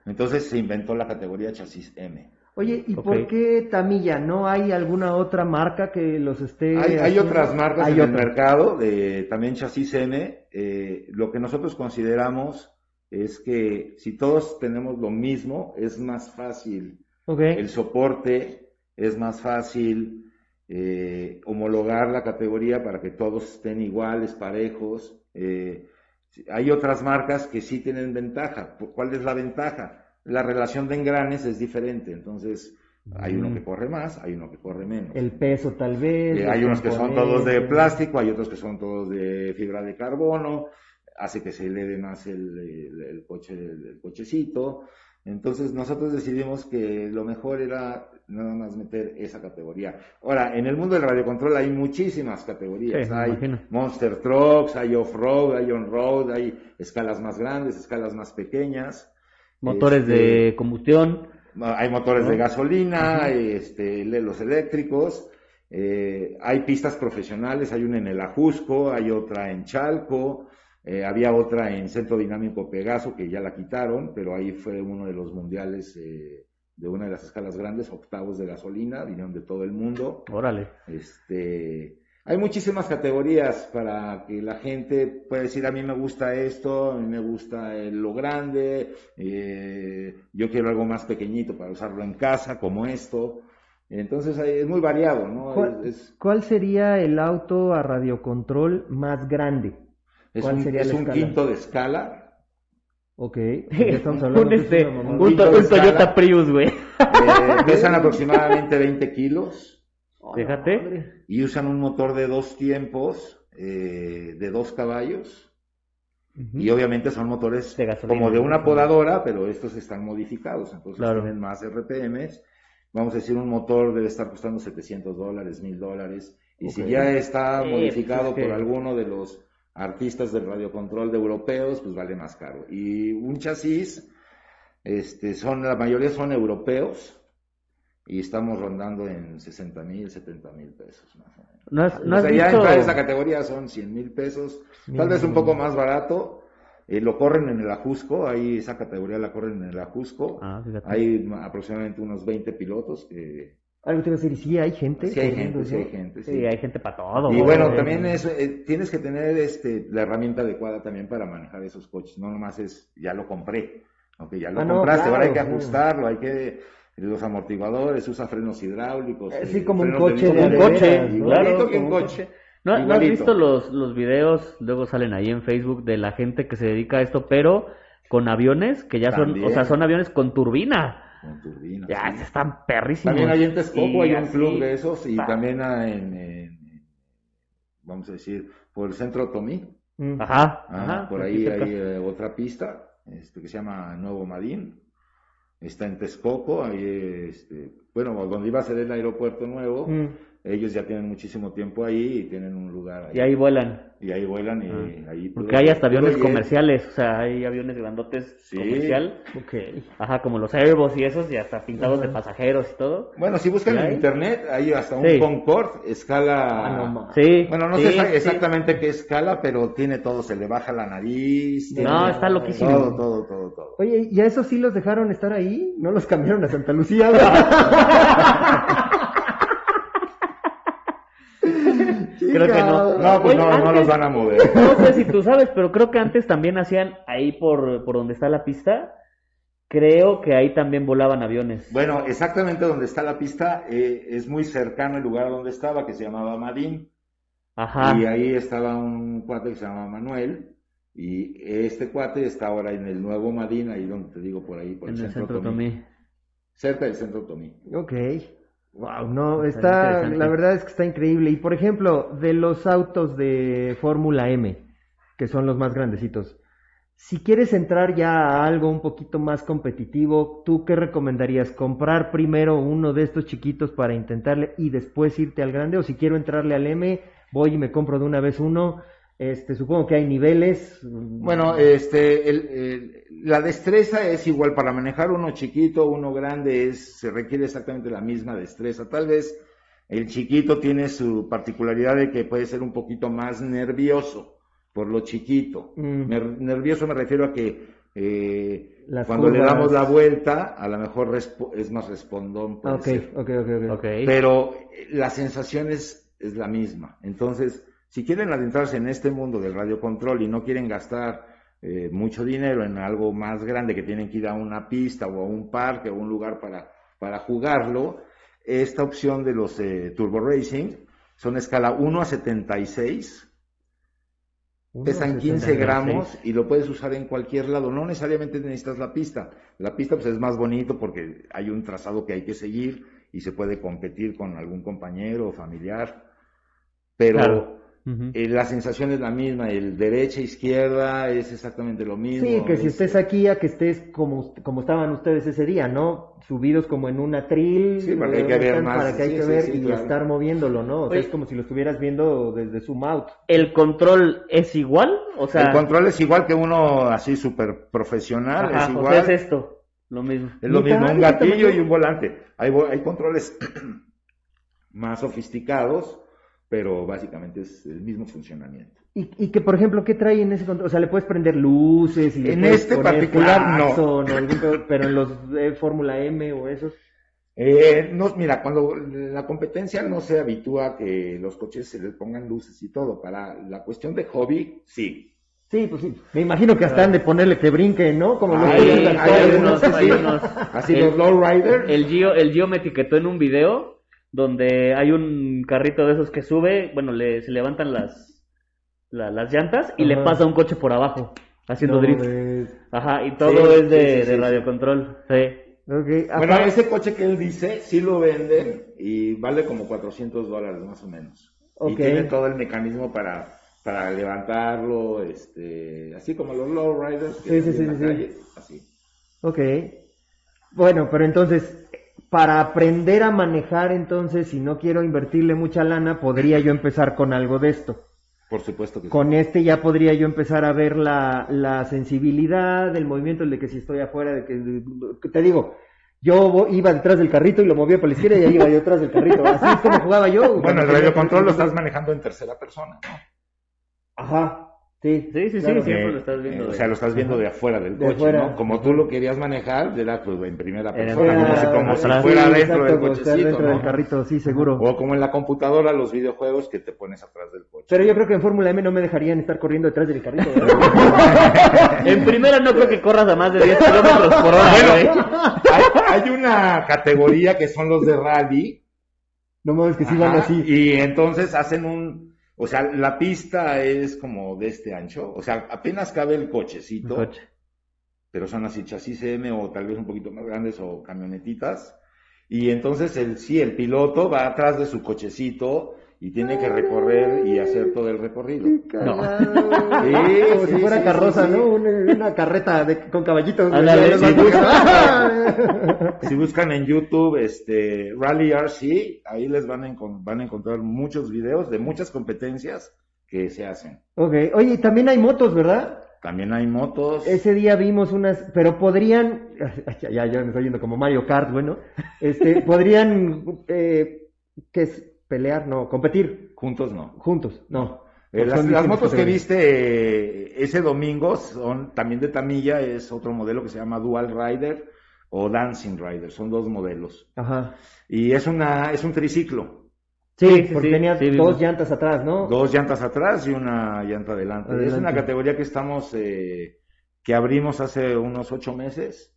Speaker 3: Entonces se inventó la categoría chasis M.
Speaker 1: Oye, ¿y por qué Tamilla? ¿No hay alguna otra marca que los esté
Speaker 3: Hay, hay otras marcas
Speaker 1: Hay
Speaker 3: en el mercado, de, también chasis M. eh, lo que nosotros consideramos es que si todos tenemos lo mismo, es más fácil el soporte, es más fácil eh, homologar la categoría para que todos estén iguales, parejos. eh, hay otras marcas que sí tienen ventaja. ¿Cuál es la ventaja? La relación de engranes es diferente, entonces hay uno que corre más, hay uno que corre menos.
Speaker 1: El peso tal vez.
Speaker 3: Eh, hay unos que son todos de plástico, hay otros que son todos de fibra de carbono, hace que se eleve más el, el- el coche, el cochecito. Entonces nosotros decidimos que lo mejor era nada más meter esa categoría. Ahora, en el mundo del radiocontrol hay muchísimas categorías.
Speaker 2: Sí,
Speaker 3: hay. Monster Trucks, hay Off-Road, hay On-Road, hay escalas más grandes, escalas más pequeñas.
Speaker 2: Motores
Speaker 3: Este,
Speaker 2: de combustión.
Speaker 3: hay motores
Speaker 2: ¿no?
Speaker 3: de gasolina, este, los eléctricos, eh, hay pistas profesionales, hay una en el Ajusco, hay otra en Chalco, eh, había otra en Centro Dinámico Pegaso que ya la quitaron, pero ahí fue uno de los mundiales eh, de una de las escalas grandes, octavos de gasolina, vinieron de todo el mundo.
Speaker 2: Órale.
Speaker 3: Este, hay muchísimas categorías para que la gente pueda decir, a mí me gusta esto, a mí me gusta eh, lo grande, eh, yo quiero algo más pequeñito para usarlo en casa, como esto. Entonces es muy variado, ¿no?
Speaker 1: ¿Cuál,
Speaker 3: Es, es-
Speaker 1: cuál sería el auto a radiocontrol más grande?
Speaker 3: es
Speaker 1: ¿Cuál
Speaker 3: un,
Speaker 1: sería
Speaker 3: es
Speaker 1: la
Speaker 3: un quinto de escala.
Speaker 1: Ok. estamos hablando
Speaker 2: un, este, un, Toyota
Speaker 3: escala.
Speaker 2: Prius, güey.
Speaker 3: eh, pesan aproximadamente 20 kilos
Speaker 1: Oh,
Speaker 2: Fíjate.
Speaker 3: y usan un motor de dos tiempos, eh, de dos caballos. Y obviamente son motores
Speaker 2: De gasolina.
Speaker 3: como de una podadora, pero estos están modificados, entonces
Speaker 2: Claro.
Speaker 3: tienen más RPMs. Vamos a decir, un motor debe estar costando 700 dólares, 1000 dólares. Y si ya está
Speaker 2: Sí,
Speaker 3: modificado
Speaker 2: pues es que-
Speaker 3: por alguno de los artistas del radiocontrol de europeos, pues vale más caro. Y un chasis, este, son, la mayoría son europeos y estamos rondando en 60 mil, 70 mil pesos más o menos.
Speaker 2: ¿No has, no
Speaker 3: O
Speaker 2: has
Speaker 3: sea, ya
Speaker 2: visto?
Speaker 3: entrar a esa categoría son 100 mil pesos, tal vez un poco más barato. eh, lo corren en el Ajusco, ahí esa categoría la corren en el Ajusco.
Speaker 2: Ah.
Speaker 3: Hay ma- aproximadamente unos 20 pilotos que...
Speaker 1: Algo te iba a decir, sí hay gente.
Speaker 3: Sí hay gente, sí hay gente.
Speaker 2: Sí,
Speaker 3: sí.
Speaker 2: hay gente para todo.
Speaker 3: Y bueno, también es, eh, tienes que tener este, la herramienta adecuada también para manejar esos coches. No nomás es, ya lo compré. Aunque ya lo
Speaker 1: Ah, no,
Speaker 3: compraste, ahora hay que
Speaker 1: claro, sí.
Speaker 3: ajustarlo, hay que los amortiguadores, usa frenos hidráulicos.
Speaker 1: Eh, sí, como un coche de
Speaker 2: un coche,
Speaker 1: ¿no?
Speaker 2: claro,
Speaker 3: que un coche.
Speaker 2: ¿No, ¿no has visto los, los videos? Luego salen ahí en Facebook de la gente que se dedica a esto, pero con aviones que ya son, o sea, son aviones con turbina.
Speaker 3: Con turbina,
Speaker 2: Ya,
Speaker 3: sí.
Speaker 2: están perrísimos.
Speaker 3: También hay en Texcoco, hay un club de esos y también en, en- vamos a decir, por el centro Tomí.
Speaker 2: Ajá,
Speaker 3: Ah,
Speaker 2: ajá.
Speaker 3: por ahí hay eh, otra pista este, que se llama Nuevo Madín. Está en Texcoco, ahí, este, bueno, donde iba a ser el aeropuerto nuevo.
Speaker 1: Mm.
Speaker 3: Ellos ya tienen muchísimo tiempo ahí y tienen un lugar ahí.
Speaker 2: Y ahí vuelan.
Speaker 3: Y ahí vuelan y ahí...
Speaker 2: Porque hay hasta aviones comerciales, o sea, hay aviones grandotes
Speaker 3: Sí.
Speaker 2: comercial.
Speaker 1: Ok.
Speaker 2: Ajá, como los Airbus y esos, y hasta pintados de pasajeros y todo.
Speaker 3: Bueno, si buscan
Speaker 2: ¿Y
Speaker 3: en
Speaker 2: hay?
Speaker 3: internet, hay hasta un
Speaker 2: Sí.
Speaker 3: Concorde, escala...
Speaker 1: Ah, no
Speaker 2: Sí.
Speaker 3: Bueno, no
Speaker 2: sí,
Speaker 3: sé exactamente qué escala, pero tiene todo, se le baja la nariz.
Speaker 1: No,
Speaker 3: tiene
Speaker 2: está loquísimo.
Speaker 3: Todo, todo, todo, todo.
Speaker 1: Oye, ¿y a esos sí los dejaron estar ahí? ¿No los cambiaron a Santa Lucía?
Speaker 2: Creo que no.
Speaker 3: No, pues
Speaker 2: Oye,
Speaker 3: no, no los van a mover.
Speaker 2: No sé si tú sabes, pero creo que antes también hacían ahí por, por donde está la pista. Creo que ahí también volaban aviones.
Speaker 3: Bueno, exactamente donde está la pista eh, es muy cercano el lugar donde estaba, que se llamaba Madín.
Speaker 2: Ajá.
Speaker 3: Y ahí estaba un cuate que se llama Manuel. Y este cuate está ahora en el nuevo Madín, ahí donde te digo, por ahí, por
Speaker 2: en
Speaker 3: el,
Speaker 2: el
Speaker 3: centro,
Speaker 2: centro
Speaker 3: Tomí.
Speaker 2: Tomí.
Speaker 3: Cerca del centro Tomí.
Speaker 1: ok. Wow, no,
Speaker 2: Está
Speaker 1: la verdad es que está increíble. Y por ejemplo, de los autos de Fórmula M, que son los más grandecitos, si quieres entrar ya a algo un poquito más competitivo, ¿tú qué recomendarías? ¿Comprar primero uno de estos chiquitos para intentarle y después irte al grande? O si quiero entrarle al M, voy y me compro de una vez uno. Este, supongo que hay niveles.
Speaker 3: Bueno, este, el- el- la destreza es igual para manejar uno chiquito, uno grande, es, se requiere exactamente la misma destreza. Tal vez el chiquito tiene su particularidad de que puede ser un poquito más nervioso por lo chiquito.
Speaker 1: Mm.
Speaker 3: Nervioso me refiero a que eh, cuando le damos la vuelta, a lo mejor respo- es más respondón. Pero eh, la sensación es, es la misma. Entonces, si quieren adentrarse en este mundo del radiocontrol y no quieren gastar eh, mucho dinero en algo más grande que tienen que ir a una pista o a un parque o un lugar para, para jugarlo, esta opción de los eh, Turbo Racing son escala 1 a 76,
Speaker 1: Uno
Speaker 3: pesan 15
Speaker 1: 76.
Speaker 3: gramos y lo puedes usar en cualquier lado. No necesariamente necesitas la pista. La pista pues es más bonito porque hay un trazado que hay que seguir y se puede competir con algún compañero o familiar. Pero
Speaker 2: Claro.
Speaker 3: Eh, la sensación es la misma, el derecha izquierda es exactamente lo mismo.
Speaker 1: Sí, que si
Speaker 3: es-
Speaker 1: estés aquí, a que estés como, como estaban ustedes ese día, ¿no? Subidos como en un atril,
Speaker 3: Sí, para que hay
Speaker 1: eh,
Speaker 3: que ver
Speaker 1: están-
Speaker 3: más,
Speaker 1: para que hay
Speaker 3: sí,
Speaker 1: que
Speaker 3: sí,
Speaker 1: ver
Speaker 3: sí,
Speaker 1: y
Speaker 3: claro.
Speaker 1: estar moviéndolo, ¿no? O sea,
Speaker 2: Oye.
Speaker 1: es como si lo estuvieras viendo desde zoom out.
Speaker 2: ¿El control es igual? O sea,
Speaker 3: el control es igual que uno así súper profesional,
Speaker 2: ajá,
Speaker 3: es
Speaker 2: o
Speaker 3: igual.
Speaker 2: sea, es esto, lo mismo.
Speaker 3: Es lo mismo, un
Speaker 1: ¿De qué
Speaker 3: gatillo y un volante. Hay, vo- hay controles más sofisticados, pero básicamente es el mismo funcionamiento.
Speaker 1: Y, y que, por ejemplo, ¿qué trae en ese control? O sea, le puedes prender luces y le
Speaker 3: En
Speaker 1: puedes
Speaker 3: este
Speaker 1: poner
Speaker 3: particular, no.
Speaker 1: algún pero en los de Fórmula M o esos.
Speaker 3: Eh, no, mira, cuando la competencia no se habitúa a que los coches se les pongan luces y todo, para la cuestión de hobby, sí.
Speaker 1: Sí, pues sí. Me imagino que hasta han de ponerle que brinque, ¿no? Como los
Speaker 3: Hay-
Speaker 1: que
Speaker 2: Hay,
Speaker 3: hay algunos
Speaker 2: hay unos.
Speaker 3: Así
Speaker 2: El-
Speaker 3: los lowrider.
Speaker 2: El Gio, el Gio me etiquetó en un video donde hay un carrito de esos que sube, bueno, le, se levantan las, la- las llantas y le pasa un coche por abajo haciendo
Speaker 1: No,
Speaker 2: drift.
Speaker 1: ves.
Speaker 2: Ajá, y todo
Speaker 3: Sí,
Speaker 2: es de,
Speaker 3: sí, sí,
Speaker 2: de radiocontrol. Sí.
Speaker 1: Ok,
Speaker 3: Bueno, ese coche que él dice, sí lo venden y vale como 400 dólares más o menos.
Speaker 1: Ok.
Speaker 3: Y tiene todo el mecanismo para, para levantarlo, este, así como los lowriders que
Speaker 1: Sí, sí,
Speaker 3: en la
Speaker 1: sí, sí.
Speaker 3: calle, así.
Speaker 1: Ok. Bueno, pero entonces, para aprender a manejar, entonces, si no quiero invertirle mucha lana, podría yo empezar con algo de esto.
Speaker 3: Por supuesto que sí.
Speaker 1: Con este ya podría yo empezar a ver la, la sensibilidad, el movimiento, el de que si estoy afuera, de que, que te digo, yo iba detrás del carrito y lo movía por la izquierda y ahí iba yo detrás del carrito. Así es como jugaba yo.
Speaker 3: Bueno, el radiocontrol lo estás manejando en tercera persona, ¿no?
Speaker 1: Ajá, sí.
Speaker 2: Sí, sí, sí,
Speaker 1: claro.
Speaker 2: siempre
Speaker 3: Eh,
Speaker 2: lo estás viendo
Speaker 3: eh, o sea, lo estás viendo de afuera del
Speaker 1: De
Speaker 3: coche. ¿no? Como tú lo querías manejar, era pues en primera
Speaker 2: Era
Speaker 3: persona,
Speaker 2: en
Speaker 3: como si, como si fuera
Speaker 1: Sí,
Speaker 3: dentro
Speaker 1: exacto,
Speaker 3: del cochecito,
Speaker 1: dentro
Speaker 3: ¿no?
Speaker 1: del carrito, sí, seguro.
Speaker 3: O como en la computadora, los videojuegos que te pones atrás del coche.
Speaker 1: Pero yo creo que en Fórmula M no me dejarían estar corriendo detrás del carrito. ¿verdad?
Speaker 2: En primera no creo que corras a más de 10 kilómetros por hora, güey.
Speaker 3: hay, hay una categoría que son los de rally.
Speaker 1: no mames que sí van así.
Speaker 3: Y entonces hacen un, o sea, la pista es como de este ancho, o sea, apenas cabe el cochecito,
Speaker 2: Coche.
Speaker 3: pero son así chasis M o tal vez un poquito más grandes o camionetitas. Y entonces el sí, el piloto va atrás de su cochecito y tiene que recorrer y hacer todo el recorrido.
Speaker 2: No.
Speaker 3: Sí,
Speaker 1: como si fuera
Speaker 3: sí,
Speaker 1: carroza,
Speaker 3: sí, sí.
Speaker 1: ¿no? Una, una carreta de- con caballitos. güey.
Speaker 2: Ándale,
Speaker 1: Ya
Speaker 2: sí,
Speaker 1: los
Speaker 3: busca.
Speaker 1: van-
Speaker 3: Si buscan en YouTube este Rally RC, ahí les van a, van a encontrar muchos videos de muchas competencias que se hacen.
Speaker 1: ok, oye, y también hay motos, ¿verdad?
Speaker 3: También hay motos.
Speaker 1: Ese día vimos unas, pero podrían, ya, ya, ya me estoy yendo como Mario Kart, bueno, este, podrían, eh, ¿qué es? Pelear, no, competir
Speaker 3: Juntos no.
Speaker 1: juntos, no.
Speaker 3: Eh, las, motos que viste eh, ese domingo son también de Tamilla, es otro modelo que se llama Dual Rider o Dancing Rider, son dos modelos.
Speaker 1: Ajá.
Speaker 3: Y es una es un triciclo,
Speaker 1: Sí, porque
Speaker 2: sí,
Speaker 1: tenía
Speaker 2: sí,
Speaker 1: dos
Speaker 2: vimos.
Speaker 1: llantas atrás, ¿no?
Speaker 3: dos llantas atrás y una llanta adelante. Es
Speaker 1: Adelante.
Speaker 3: una categoría que estamos eh, que abrimos hace unos ocho meses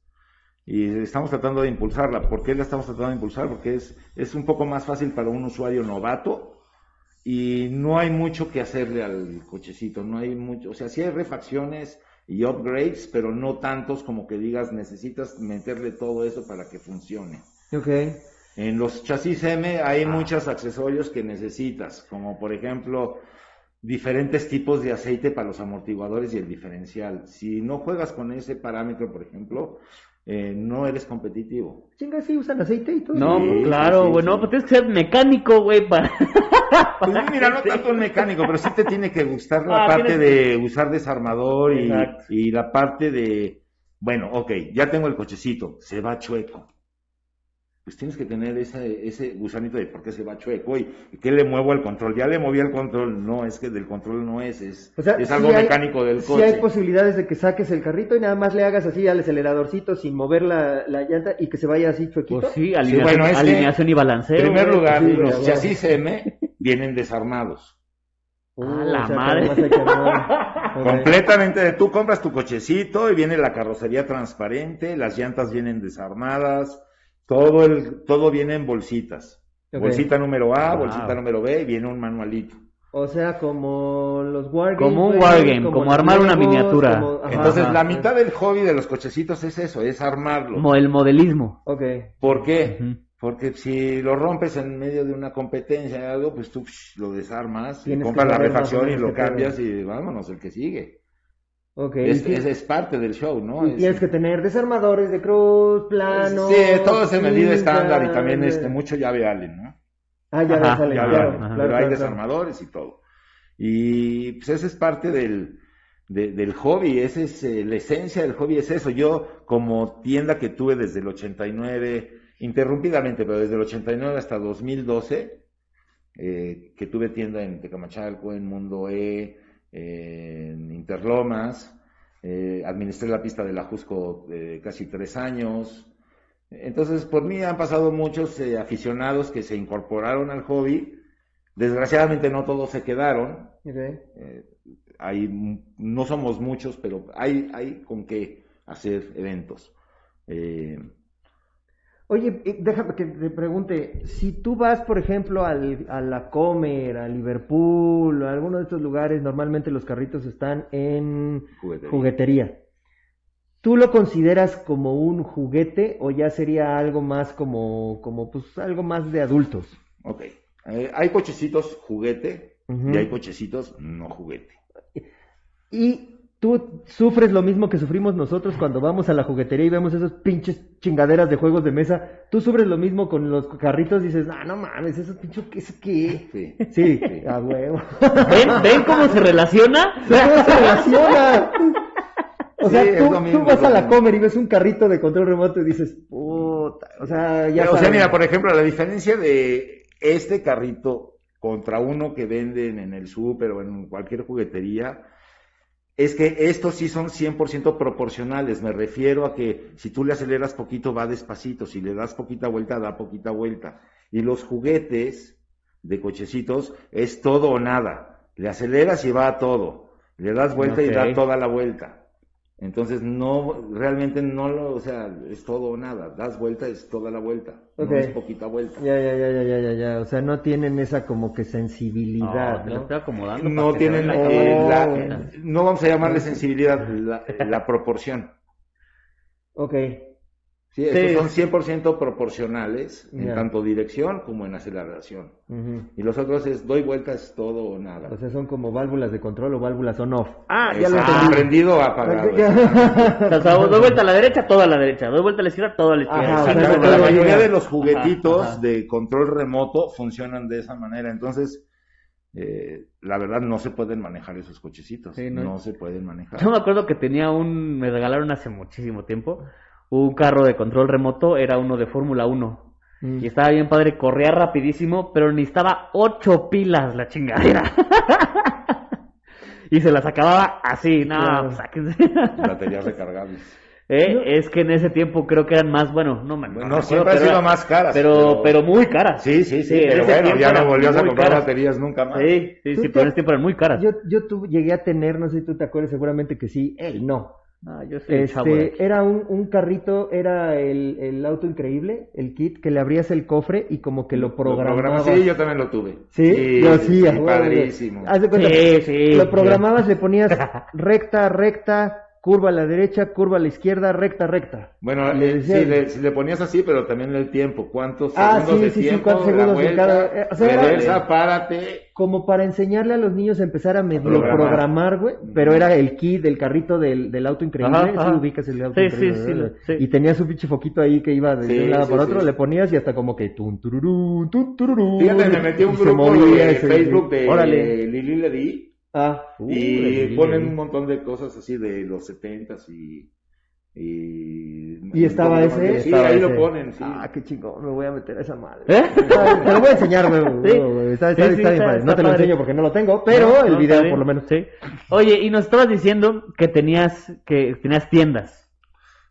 Speaker 3: y estamos tratando de impulsarla. ¿Por qué la estamos tratando de impulsar? Porque es, es un poco más fácil para un usuario novato y no hay mucho que hacerle al cochecito, no hay mucho, o sea, sí hay refacciones y upgrades, pero no tantos como que digas necesitas meterle todo eso para que funcione.
Speaker 1: Ok.
Speaker 3: En los chasis M hay muchos accesorios que necesitas, como por ejemplo diferentes tipos de aceite para los amortiguadores y el diferencial. Si no juegas con ese parámetro, por ejemplo, eh, no eres competitivo.
Speaker 1: Chinga, sí usan aceite y todo.
Speaker 2: No,
Speaker 3: Sí,
Speaker 2: pues, claro,
Speaker 3: sí,
Speaker 2: güey,
Speaker 3: sí.
Speaker 2: no, pues tienes que ser mecánico, güey, para...
Speaker 3: Pues mira, no tanto un mecánico, pero sí te tiene que gustar la
Speaker 2: Ah,
Speaker 3: parte
Speaker 2: tienes-
Speaker 3: de usar desarmador y, y la parte de, bueno, ok, ya tengo el cochecito, se va chueco. Pues tienes que tener ese, ese gusanito de por qué se va chueco y qué le muevo al control. Ya le moví al control, no, es que del control no es, es,
Speaker 1: O sea,
Speaker 3: es
Speaker 1: sí
Speaker 3: algo
Speaker 1: hay-
Speaker 3: mecánico del
Speaker 1: sí
Speaker 3: coche.
Speaker 1: hay posibilidades de que saques el carrito y nada más le hagas así al aceleradorcito sin mover la, la llanta y que se vaya así chuequito.
Speaker 2: Pues sí, alineación,
Speaker 3: bueno, es que,
Speaker 2: alineación y balanceo.
Speaker 3: En primer lugar,
Speaker 1: sí,
Speaker 3: los chasis M vienen desarmados.
Speaker 1: Uh,
Speaker 2: A la
Speaker 1: o sea,
Speaker 2: madre.
Speaker 1: nada más hay que armar. Ok.
Speaker 3: Completamente, tú compras tu cochecito y viene la carrocería transparente, las llantas vienen desarmadas, todo el, todo viene en bolsitas. Bolsita número A,
Speaker 2: Wow.
Speaker 3: bolsita número B, y viene un manualito.
Speaker 1: O sea, como los wargames.
Speaker 2: Como un wargame, como
Speaker 1: los
Speaker 2: armar una miniatura.
Speaker 1: como- ajá,
Speaker 3: Entonces,
Speaker 1: ajá.
Speaker 3: la mitad del hobby de los cochecitos es eso, es armarlos.
Speaker 2: Como el modelismo.
Speaker 1: Ok.
Speaker 3: ¿Por qué? Porque si lo rompes en medio de una competencia o algo, pues tú psh, lo desarmas, compras la refacción y lo cambias y vámonos, el que sigue.
Speaker 1: Ok.
Speaker 3: Es, es, es parte del show, ¿no?
Speaker 1: y
Speaker 3: Es-
Speaker 1: tienes que tener desarmadores de cruz, plano.
Speaker 3: Sí, todo es en medida estándar y también
Speaker 1: pinzas.
Speaker 3: este, mucho llave Allen, ¿no?
Speaker 1: Ah,
Speaker 2: Claro,
Speaker 3: llave
Speaker 1: claro,
Speaker 3: Allen,
Speaker 2: ajá.
Speaker 1: claro,
Speaker 3: pero hay
Speaker 1: claro, claro.
Speaker 3: desarmadores y todo. Y pues ese es parte del, de- del hobby, esa es eh, la esencia del hobby, es eso. Yo como tienda que tuve desde el 89, interrumpidamente, pero desde el 89 hasta 2012, eh, que tuve tienda en Tecamachalco, en Mundo E, eh, en Interlomas, eh, administré la pista de la Jusco eh, casi tres años. Entonces, por mí han pasado muchos eh, aficionados que se incorporaron al hobby. Desgraciadamente no todos se quedaron. Eh, hay, no somos muchos, pero hay, hay con qué hacer eventos.
Speaker 1: Oye, déjame que te pregunte, si tú vas, por ejemplo, al, a la Comer, a Liverpool, a alguno de estos lugares, normalmente los carritos están en
Speaker 3: juguetería.
Speaker 1: juguetería. ¿Tú lo consideras como un juguete o ya sería algo más como, como pues, algo más de adultos?
Speaker 3: Ok. Eh, hay cochecitos juguete y hay cochecitos no juguete.
Speaker 1: Y tú sufres lo mismo que sufrimos nosotros cuando vamos a la juguetería y vemos esos pinches chingaderas de juegos de mesa. Tú sufres lo mismo con los carritos y dices, no, no mames, esos pinches, ¿qué es qué?
Speaker 3: Sí.
Speaker 1: Sí, a huevo.
Speaker 2: ¿Ven, ¿Ven cómo se relaciona?
Speaker 1: ¿Cómo se relaciona? O sea,
Speaker 3: Sí, es
Speaker 1: tú,
Speaker 3: lo mismo,
Speaker 1: tú vas a la comer y ves un carrito de control remoto y dices, puta, o sea, ya
Speaker 3: o sea, mira, por ejemplo, la diferencia de este carrito contra uno que venden en el súper o en cualquier juguetería es que estos sí son 100% proporcionales. Me refiero a que si tú le aceleras poquito va despacito, si le das poquita vuelta da poquita vuelta. Y los juguetes de cochecitos es todo o nada. Le aceleras y va a todo. Le das vuelta y da toda la vuelta. Entonces no, realmente no lo, o sea, es todo o nada. Das vuelta es toda la vuelta.
Speaker 1: Ok.
Speaker 3: No es poquita vuelta.
Speaker 1: Ya, ya, ya, ya, ya, ya, ya. O sea, no tienen esa como que sensibilidad,
Speaker 2: No,
Speaker 1: ¿no?
Speaker 2: estoy acomodando.
Speaker 3: No tienen,
Speaker 2: la
Speaker 3: eh,
Speaker 2: cámara.
Speaker 3: la- no vamos a llamarle sensibilidad, la, la proporción.
Speaker 1: Ok.
Speaker 3: Sí,
Speaker 2: Sí.
Speaker 3: estos son 100% proporcionales en tanto dirección como en aceleración. Y los otros es doy vueltas todo o nada.
Speaker 1: O sea, son como válvulas de control o válvulas on-off. Ah, ya lo entendí.
Speaker 3: prendido o apagado.
Speaker 2: O sea, doy vuelta a la derecha, toda a la derecha. Doy vuelta a la izquierda, toda a la izquierda.
Speaker 1: Ajá, o sea,
Speaker 3: Exactamente,
Speaker 1: no
Speaker 3: la mayoría de los juguetitos
Speaker 2: Ajá, ajá.
Speaker 3: de control remoto funcionan de esa manera. Entonces, eh, la verdad no se pueden manejar esos cochecitos.
Speaker 2: Sí,
Speaker 3: no.
Speaker 2: no.
Speaker 3: se pueden manejar.
Speaker 2: Yo me acuerdo que tenía un, me regalaron hace muchísimo tiempo, un carro de control remoto, era uno de Fórmula 1.
Speaker 1: Mm.
Speaker 2: Y estaba bien padre, corría rapidísimo, pero necesitaba ocho pilas la chingadera. y se las acababa así, no,
Speaker 1: Claro.
Speaker 2: pues, sáquense.
Speaker 3: Baterías recargables.
Speaker 2: Eh, Es que en ese tiempo creo que eran más, bueno, no me
Speaker 3: No, siempre ha
Speaker 2: pero
Speaker 3: sido más caras.
Speaker 2: Pero, pero muy caras.
Speaker 3: Sí, sí, sí, pero bueno, ya no volvías a comprar
Speaker 2: caras.
Speaker 3: baterías nunca más.
Speaker 2: Sí, sí,
Speaker 1: Tú
Speaker 2: sí,
Speaker 1: te-
Speaker 2: pero en ese tiempo eran muy caras.
Speaker 1: Yo, yo tuve- llegué a tener, no sé si tú te acuerdas, seguramente que sí, él no.
Speaker 2: Ah, yo soy
Speaker 1: Este, era un, un carrito, era el, el auto increíble, el kit, que le abrías el cofre y como que lo
Speaker 3: Lo
Speaker 1: programabas.
Speaker 3: programas- Sí, yo también lo tuve.
Speaker 1: Sí, yo sí,
Speaker 3: padrísimo.
Speaker 1: Haz de cuenta,
Speaker 2: Sí, sí.
Speaker 1: lo programabas, le ponías recta, recta, curva a la derecha, curva a la izquierda, recta, recta.
Speaker 3: Bueno,
Speaker 1: Le
Speaker 3: eh,
Speaker 1: decía-
Speaker 3: sí, le, si le ponías así, pero también el tiempo. ¿Cuántos
Speaker 1: Ah,
Speaker 3: segundos
Speaker 1: sí,
Speaker 3: de
Speaker 1: sí,
Speaker 3: tiempo?
Speaker 1: cuántos segundos
Speaker 3: vuelta,
Speaker 1: cada- eh, o sea, era-
Speaker 3: reversa, párate.
Speaker 1: Como para enseñarle a los niños a empezar a medio
Speaker 3: programar.
Speaker 1: güey, pero era el kit del carrito del, del auto increíble,
Speaker 2: Ajá,
Speaker 1: sí
Speaker 2: ajá.
Speaker 1: ubicas el auto
Speaker 2: Sí,
Speaker 1: increíble,
Speaker 2: sí, sí,
Speaker 1: ¿verdad?
Speaker 2: sí.
Speaker 1: y tenía su pinche foquito ahí que iba de
Speaker 3: Sí,
Speaker 1: un lado
Speaker 3: sí,
Speaker 1: por otro,
Speaker 3: sí.
Speaker 1: le ponías y hasta como que tun tururú, tun tururú,
Speaker 3: Fíjate, me metí un
Speaker 1: y se
Speaker 3: grupo
Speaker 1: movía
Speaker 3: de Facebook de. Lili Ledi
Speaker 1: Ah,
Speaker 2: Uh,
Speaker 3: y ponen un montón de cosas así de los setentas y, y...
Speaker 1: ¿Y estaba ese?
Speaker 3: Sí,
Speaker 2: Estaba
Speaker 3: ahí
Speaker 2: ese.
Speaker 3: lo ponen, sí.
Speaker 1: ah, qué chingón, me voy a meter a esa madre.
Speaker 2: ¿Eh?
Speaker 1: Te lo voy a enseñar, güey. Está, está-
Speaker 2: Sí, sí,
Speaker 1: está bien
Speaker 2: está-
Speaker 1: padre.
Speaker 2: está
Speaker 1: No te lo
Speaker 2: padre.
Speaker 1: enseño porque no lo tengo, pero
Speaker 2: No,
Speaker 1: el
Speaker 2: no,
Speaker 1: video por lo menos.
Speaker 2: Sí. Oye, y nos estabas diciendo que tenías, que tenías tiendas.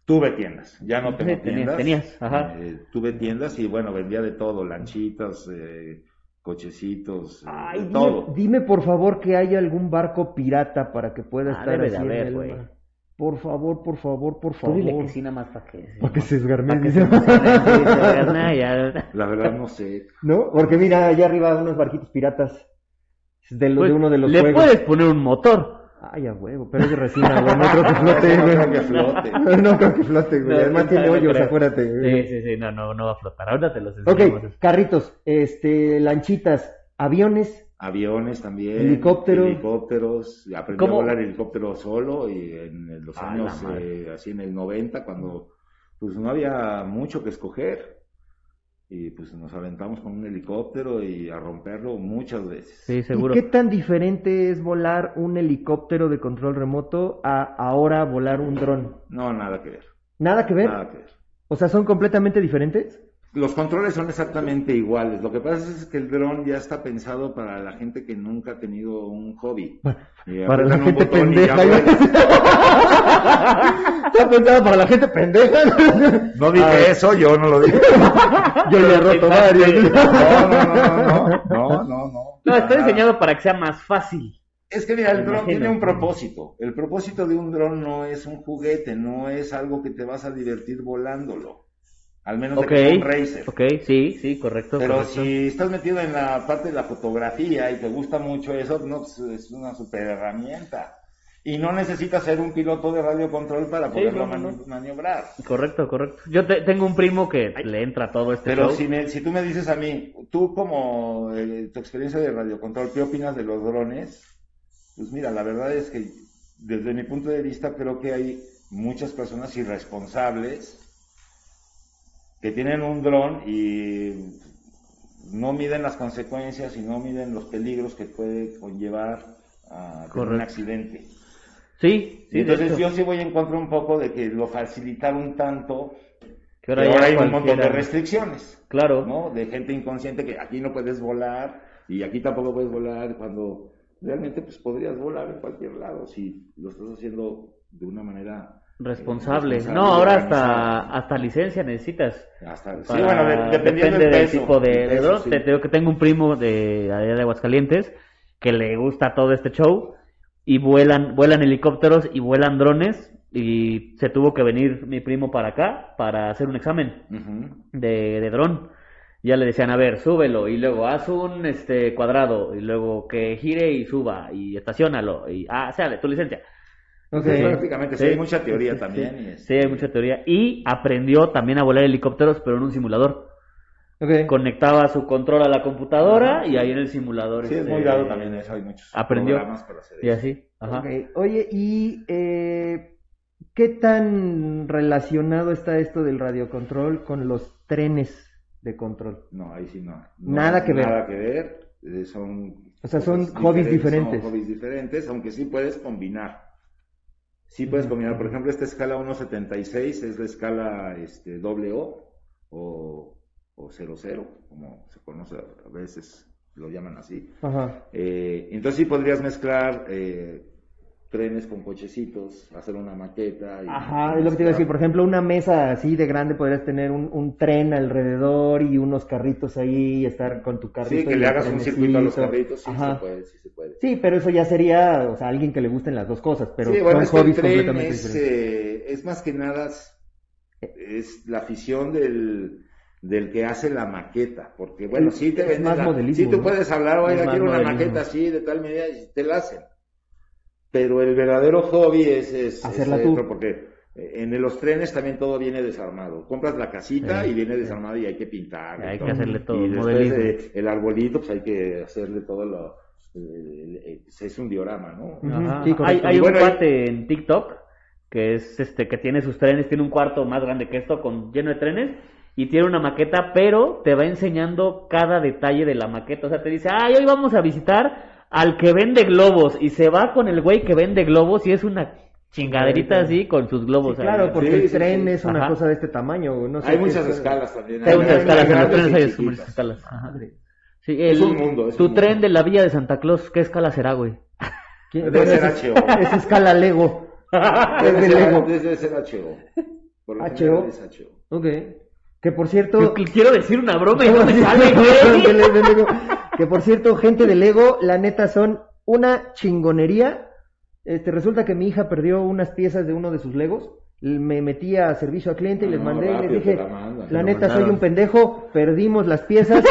Speaker 3: Tuve tiendas, ya no tengo
Speaker 2: tenías-
Speaker 3: tiendas.
Speaker 2: tenías, ajá.
Speaker 3: Eh, tuve tiendas y bueno, vendía de todo, lanchitas, eh, cochecitos, eh,
Speaker 1: Ay,
Speaker 3: de
Speaker 1: dime,
Speaker 3: todo.
Speaker 1: dime, por favor que hay algún barco pirata para que pueda
Speaker 2: Ah,
Speaker 1: estar así en
Speaker 2: haber,
Speaker 1: el
Speaker 2: güey.
Speaker 1: mar. Por favor, por favor, por
Speaker 2: Tú
Speaker 1: favor.
Speaker 2: dile que sí, nada más para que...
Speaker 1: Para que se esgarme.
Speaker 2: Para que se gana, ya.
Speaker 3: La verdad no sé.
Speaker 1: ¿No? Porque mira, allá arriba unos barquitos piratas. De, lo-
Speaker 2: Pues,
Speaker 1: de uno de los
Speaker 2: le
Speaker 1: juegos.
Speaker 2: puedes poner un motor.
Speaker 1: Ay, a huevo, pero es de resina, güey. No creo que flote,
Speaker 3: No
Speaker 1: güey.
Speaker 3: creo que flote.
Speaker 1: No creo que flote, güey.
Speaker 2: No,
Speaker 1: Además
Speaker 2: quién
Speaker 1: tiene
Speaker 2: no
Speaker 1: hoyos, acuérdate.
Speaker 2: Sí, sí, sí, no, no, no va a flotar. Ahorita te los enseñamos.
Speaker 1: Ok, carritos, este, lanchitas, aviones.
Speaker 3: Aviones también.
Speaker 1: Helicóptero.
Speaker 3: Helicópteros. Aprendí
Speaker 2: ¿Cómo?
Speaker 3: a volar helicóptero solo y en los
Speaker 2: A
Speaker 3: años, eh, así en el 90, cuando pues no había mucho que escoger. Y pues nos aventamos con un helicóptero y a romperlo muchas veces.
Speaker 2: Sí, seguro.
Speaker 1: ¿Y qué tan diferente es volar un helicóptero de control remoto a ahora volar un dron?
Speaker 3: No, nada que ver.
Speaker 1: ¿Nada que ver?
Speaker 3: Nada que ver.
Speaker 1: O sea, ¿son completamente diferentes?
Speaker 3: Los controles son exactamente iguales. Lo que pasa es que el dron ya está pensado para la gente que nunca ha tenido un hobby. Y
Speaker 1: Para la gente
Speaker 3: botón y ya
Speaker 1: pendeja. Está pensado para la gente pendeja.
Speaker 3: No dije eso, yo no lo dije.
Speaker 1: Yo le he roto varios.
Speaker 3: No, no, no, no, no, no, no.
Speaker 2: No, está
Speaker 3: Nada.
Speaker 2: diseñado para que sea más fácil.
Speaker 3: Es que mira, el dron tiene un propósito. El propósito de un dron no es un juguete, no es algo que te vas a divertir volándolo. Al menos de que sea un racer.
Speaker 2: ok, sí, sí, correcto.
Speaker 3: Pero
Speaker 2: correcto.
Speaker 3: si estás metido en la parte de la fotografía y te gusta mucho eso, no, pues, es una super herramienta. Y no necesitas ser un piloto de radiocontrol para
Speaker 2: Sí,
Speaker 3: poderlo
Speaker 2: no, no,
Speaker 3: mani- maniobrar.
Speaker 2: Correcto, correcto. Yo te- tengo un primo que le entra todo este
Speaker 3: Pero
Speaker 2: show.
Speaker 3: si, me- si tú me dices a mí, tú como eh, tu experiencia de radiocontrol, ¿qué opinas de los drones? Pues mira, la verdad es que desde mi punto de vista creo que hay muchas personas irresponsables que tienen un dron y no miden las consecuencias y no miden los peligros que puede conllevar a tener un accidente.
Speaker 2: Sí,
Speaker 3: entonces yo sí voy en contra un poco de que lo facilitaron tanto
Speaker 2: Que
Speaker 3: que
Speaker 2: ahora
Speaker 3: hay un montón de restricciones.
Speaker 2: Claro.
Speaker 3: ¿no? De gente inconsciente que aquí no puedes volar y aquí tampoco puedes volar cuando realmente pues podrías volar en cualquier lado si lo estás haciendo de una manera
Speaker 2: Responsable.
Speaker 3: eh, responsable
Speaker 2: No, ahora hasta, hasta licencia necesitas.
Speaker 3: Hasta, sí, bueno, de- dependiendo
Speaker 2: depende
Speaker 3: del,
Speaker 2: del tipo de, de
Speaker 3: peso,
Speaker 2: dron.
Speaker 3: sí.
Speaker 2: Te digo que tengo un primo de allá de Aguascalientes que le gusta todo este show y vuelan, vuelan helicópteros y vuelan drones y se tuvo que venir mi primo para acá para hacer un examen de, de dron. Ya le decían, a ver, súbelo y luego haz un este cuadrado y luego que gire y suba y estacionalo y ah, sale tu licencia.
Speaker 1: Ok.
Speaker 3: Sí, prácticamente, sí,
Speaker 2: Sí.
Speaker 3: hay mucha teoría
Speaker 2: Sí,
Speaker 3: también.
Speaker 2: Sí,
Speaker 3: y
Speaker 2: Sí, hay mucha teoría. Y aprendió también a volar helicópteros, pero en un simulador.
Speaker 1: Ok.
Speaker 2: Conectaba su control a la computadora y ahí en el simulador.
Speaker 3: Sí, es
Speaker 2: este,
Speaker 3: muy dado también eso, hay muchos
Speaker 2: aprendió.
Speaker 3: programas para hacer
Speaker 2: Y
Speaker 3: eso.
Speaker 2: así. Ajá.
Speaker 1: Ok. Oye, ¿y eh, qué tan relacionado está esto del radiocontrol con los trenes de control?
Speaker 3: No, ahí sí no.
Speaker 1: Nada
Speaker 3: No,
Speaker 1: que ver.
Speaker 3: Nada que ver. eh, son
Speaker 1: O sea, son hobbies diferentes.
Speaker 3: Son hobbies diferentes, aunque sí puedes combinar. Sí puedes combinar. Por ejemplo, esta escala 1.76 es la escala este, doble O o, o 00, como se conoce a veces, lo llaman así.
Speaker 1: Ajá.
Speaker 3: Eh, entonces sí podrías mezclar eh, trenes con cochecitos, hacer una maqueta. y-
Speaker 1: Ajá, es lo que te iba a decir. Por ejemplo, una mesa así de grande podrías tener un, un tren alrededor y unos carritos ahí y estar con tu carrito.
Speaker 3: Sí, que le hagas un circuito a los carritos, sí
Speaker 1: Ajá.
Speaker 3: se puede, sí se puede.
Speaker 1: Sí, pero eso ya sería, o sea, alguien que le gusten las dos cosas, pero
Speaker 3: sí, bueno,
Speaker 1: son
Speaker 3: es que el
Speaker 1: hobbies
Speaker 3: tren
Speaker 1: completamente
Speaker 3: es, eh, es más que nada es la afición del, del que hace la maqueta, porque bueno,
Speaker 1: Es-
Speaker 3: sí te venden
Speaker 1: más
Speaker 3: la-
Speaker 1: modelismo,
Speaker 3: sí tú
Speaker 1: ¿no?
Speaker 3: puedes hablar, oiga, quiero una
Speaker 2: modelismo.
Speaker 3: maqueta así de tal medida y te la hacen. Pero el verdadero hobby es, es,
Speaker 1: Hacerla
Speaker 3: es
Speaker 1: tú.
Speaker 3: otro, porque eh, en los trenes también todo viene desarmado. Compras la casita
Speaker 2: Sí,
Speaker 3: y viene desarmada y hay que pintar.
Speaker 2: Hay que hacerle todo,
Speaker 3: Y después
Speaker 2: modelismo.
Speaker 3: eh, el arbolito, pues hay que hacerle todo lo... eh, eh, es un diorama, ¿no?
Speaker 2: Ajá.
Speaker 1: sí,
Speaker 2: hay hay un cuate en TikTok que es este que tiene sus trenes, tiene un cuarto más grande que esto con lleno de trenes y tiene una maqueta, pero te va enseñando cada detalle de la maqueta, o sea, te dice, "Ay, hoy vamos a visitar al que vende globos" y se va con el güey que vende globos y es una chingaderita así con sus globos
Speaker 1: Sí,
Speaker 2: ahí.
Speaker 1: claro, porque
Speaker 3: Sí,
Speaker 1: el
Speaker 3: sí,
Speaker 1: tren
Speaker 3: sí.
Speaker 1: es una
Speaker 2: Ajá.
Speaker 1: cosa de este tamaño. No sé
Speaker 3: Hay muchas
Speaker 1: es-
Speaker 3: escalas también.
Speaker 2: Hay muchas escalas, en los trenes hay muchas escalas. Ajá.
Speaker 3: Es un mundo, es
Speaker 2: tu
Speaker 3: un
Speaker 2: tren de la Villa de Santa Claus, ¿qué escala será, güey?
Speaker 1: ¿Quién-
Speaker 3: Debe ser
Speaker 1: es-
Speaker 3: HO.
Speaker 1: Es escala Lego. es
Speaker 3: Debe
Speaker 1: de
Speaker 3: ser-
Speaker 1: Lego.
Speaker 3: Debe ser HO. Por lo
Speaker 1: HO.
Speaker 3: es HO.
Speaker 1: Ok. Que por cierto.
Speaker 2: Yo quiero decir una broma y no me sale, güey.
Speaker 1: Que por cierto, gente de Lego, la neta son una chingonería. Este, resulta que mi hija perdió unas piezas de uno de sus Legos. Me metí a servicio al cliente y les
Speaker 3: No,
Speaker 1: mandé y les dije,
Speaker 3: la
Speaker 1: neta soy un pendejo, perdimos las piezas.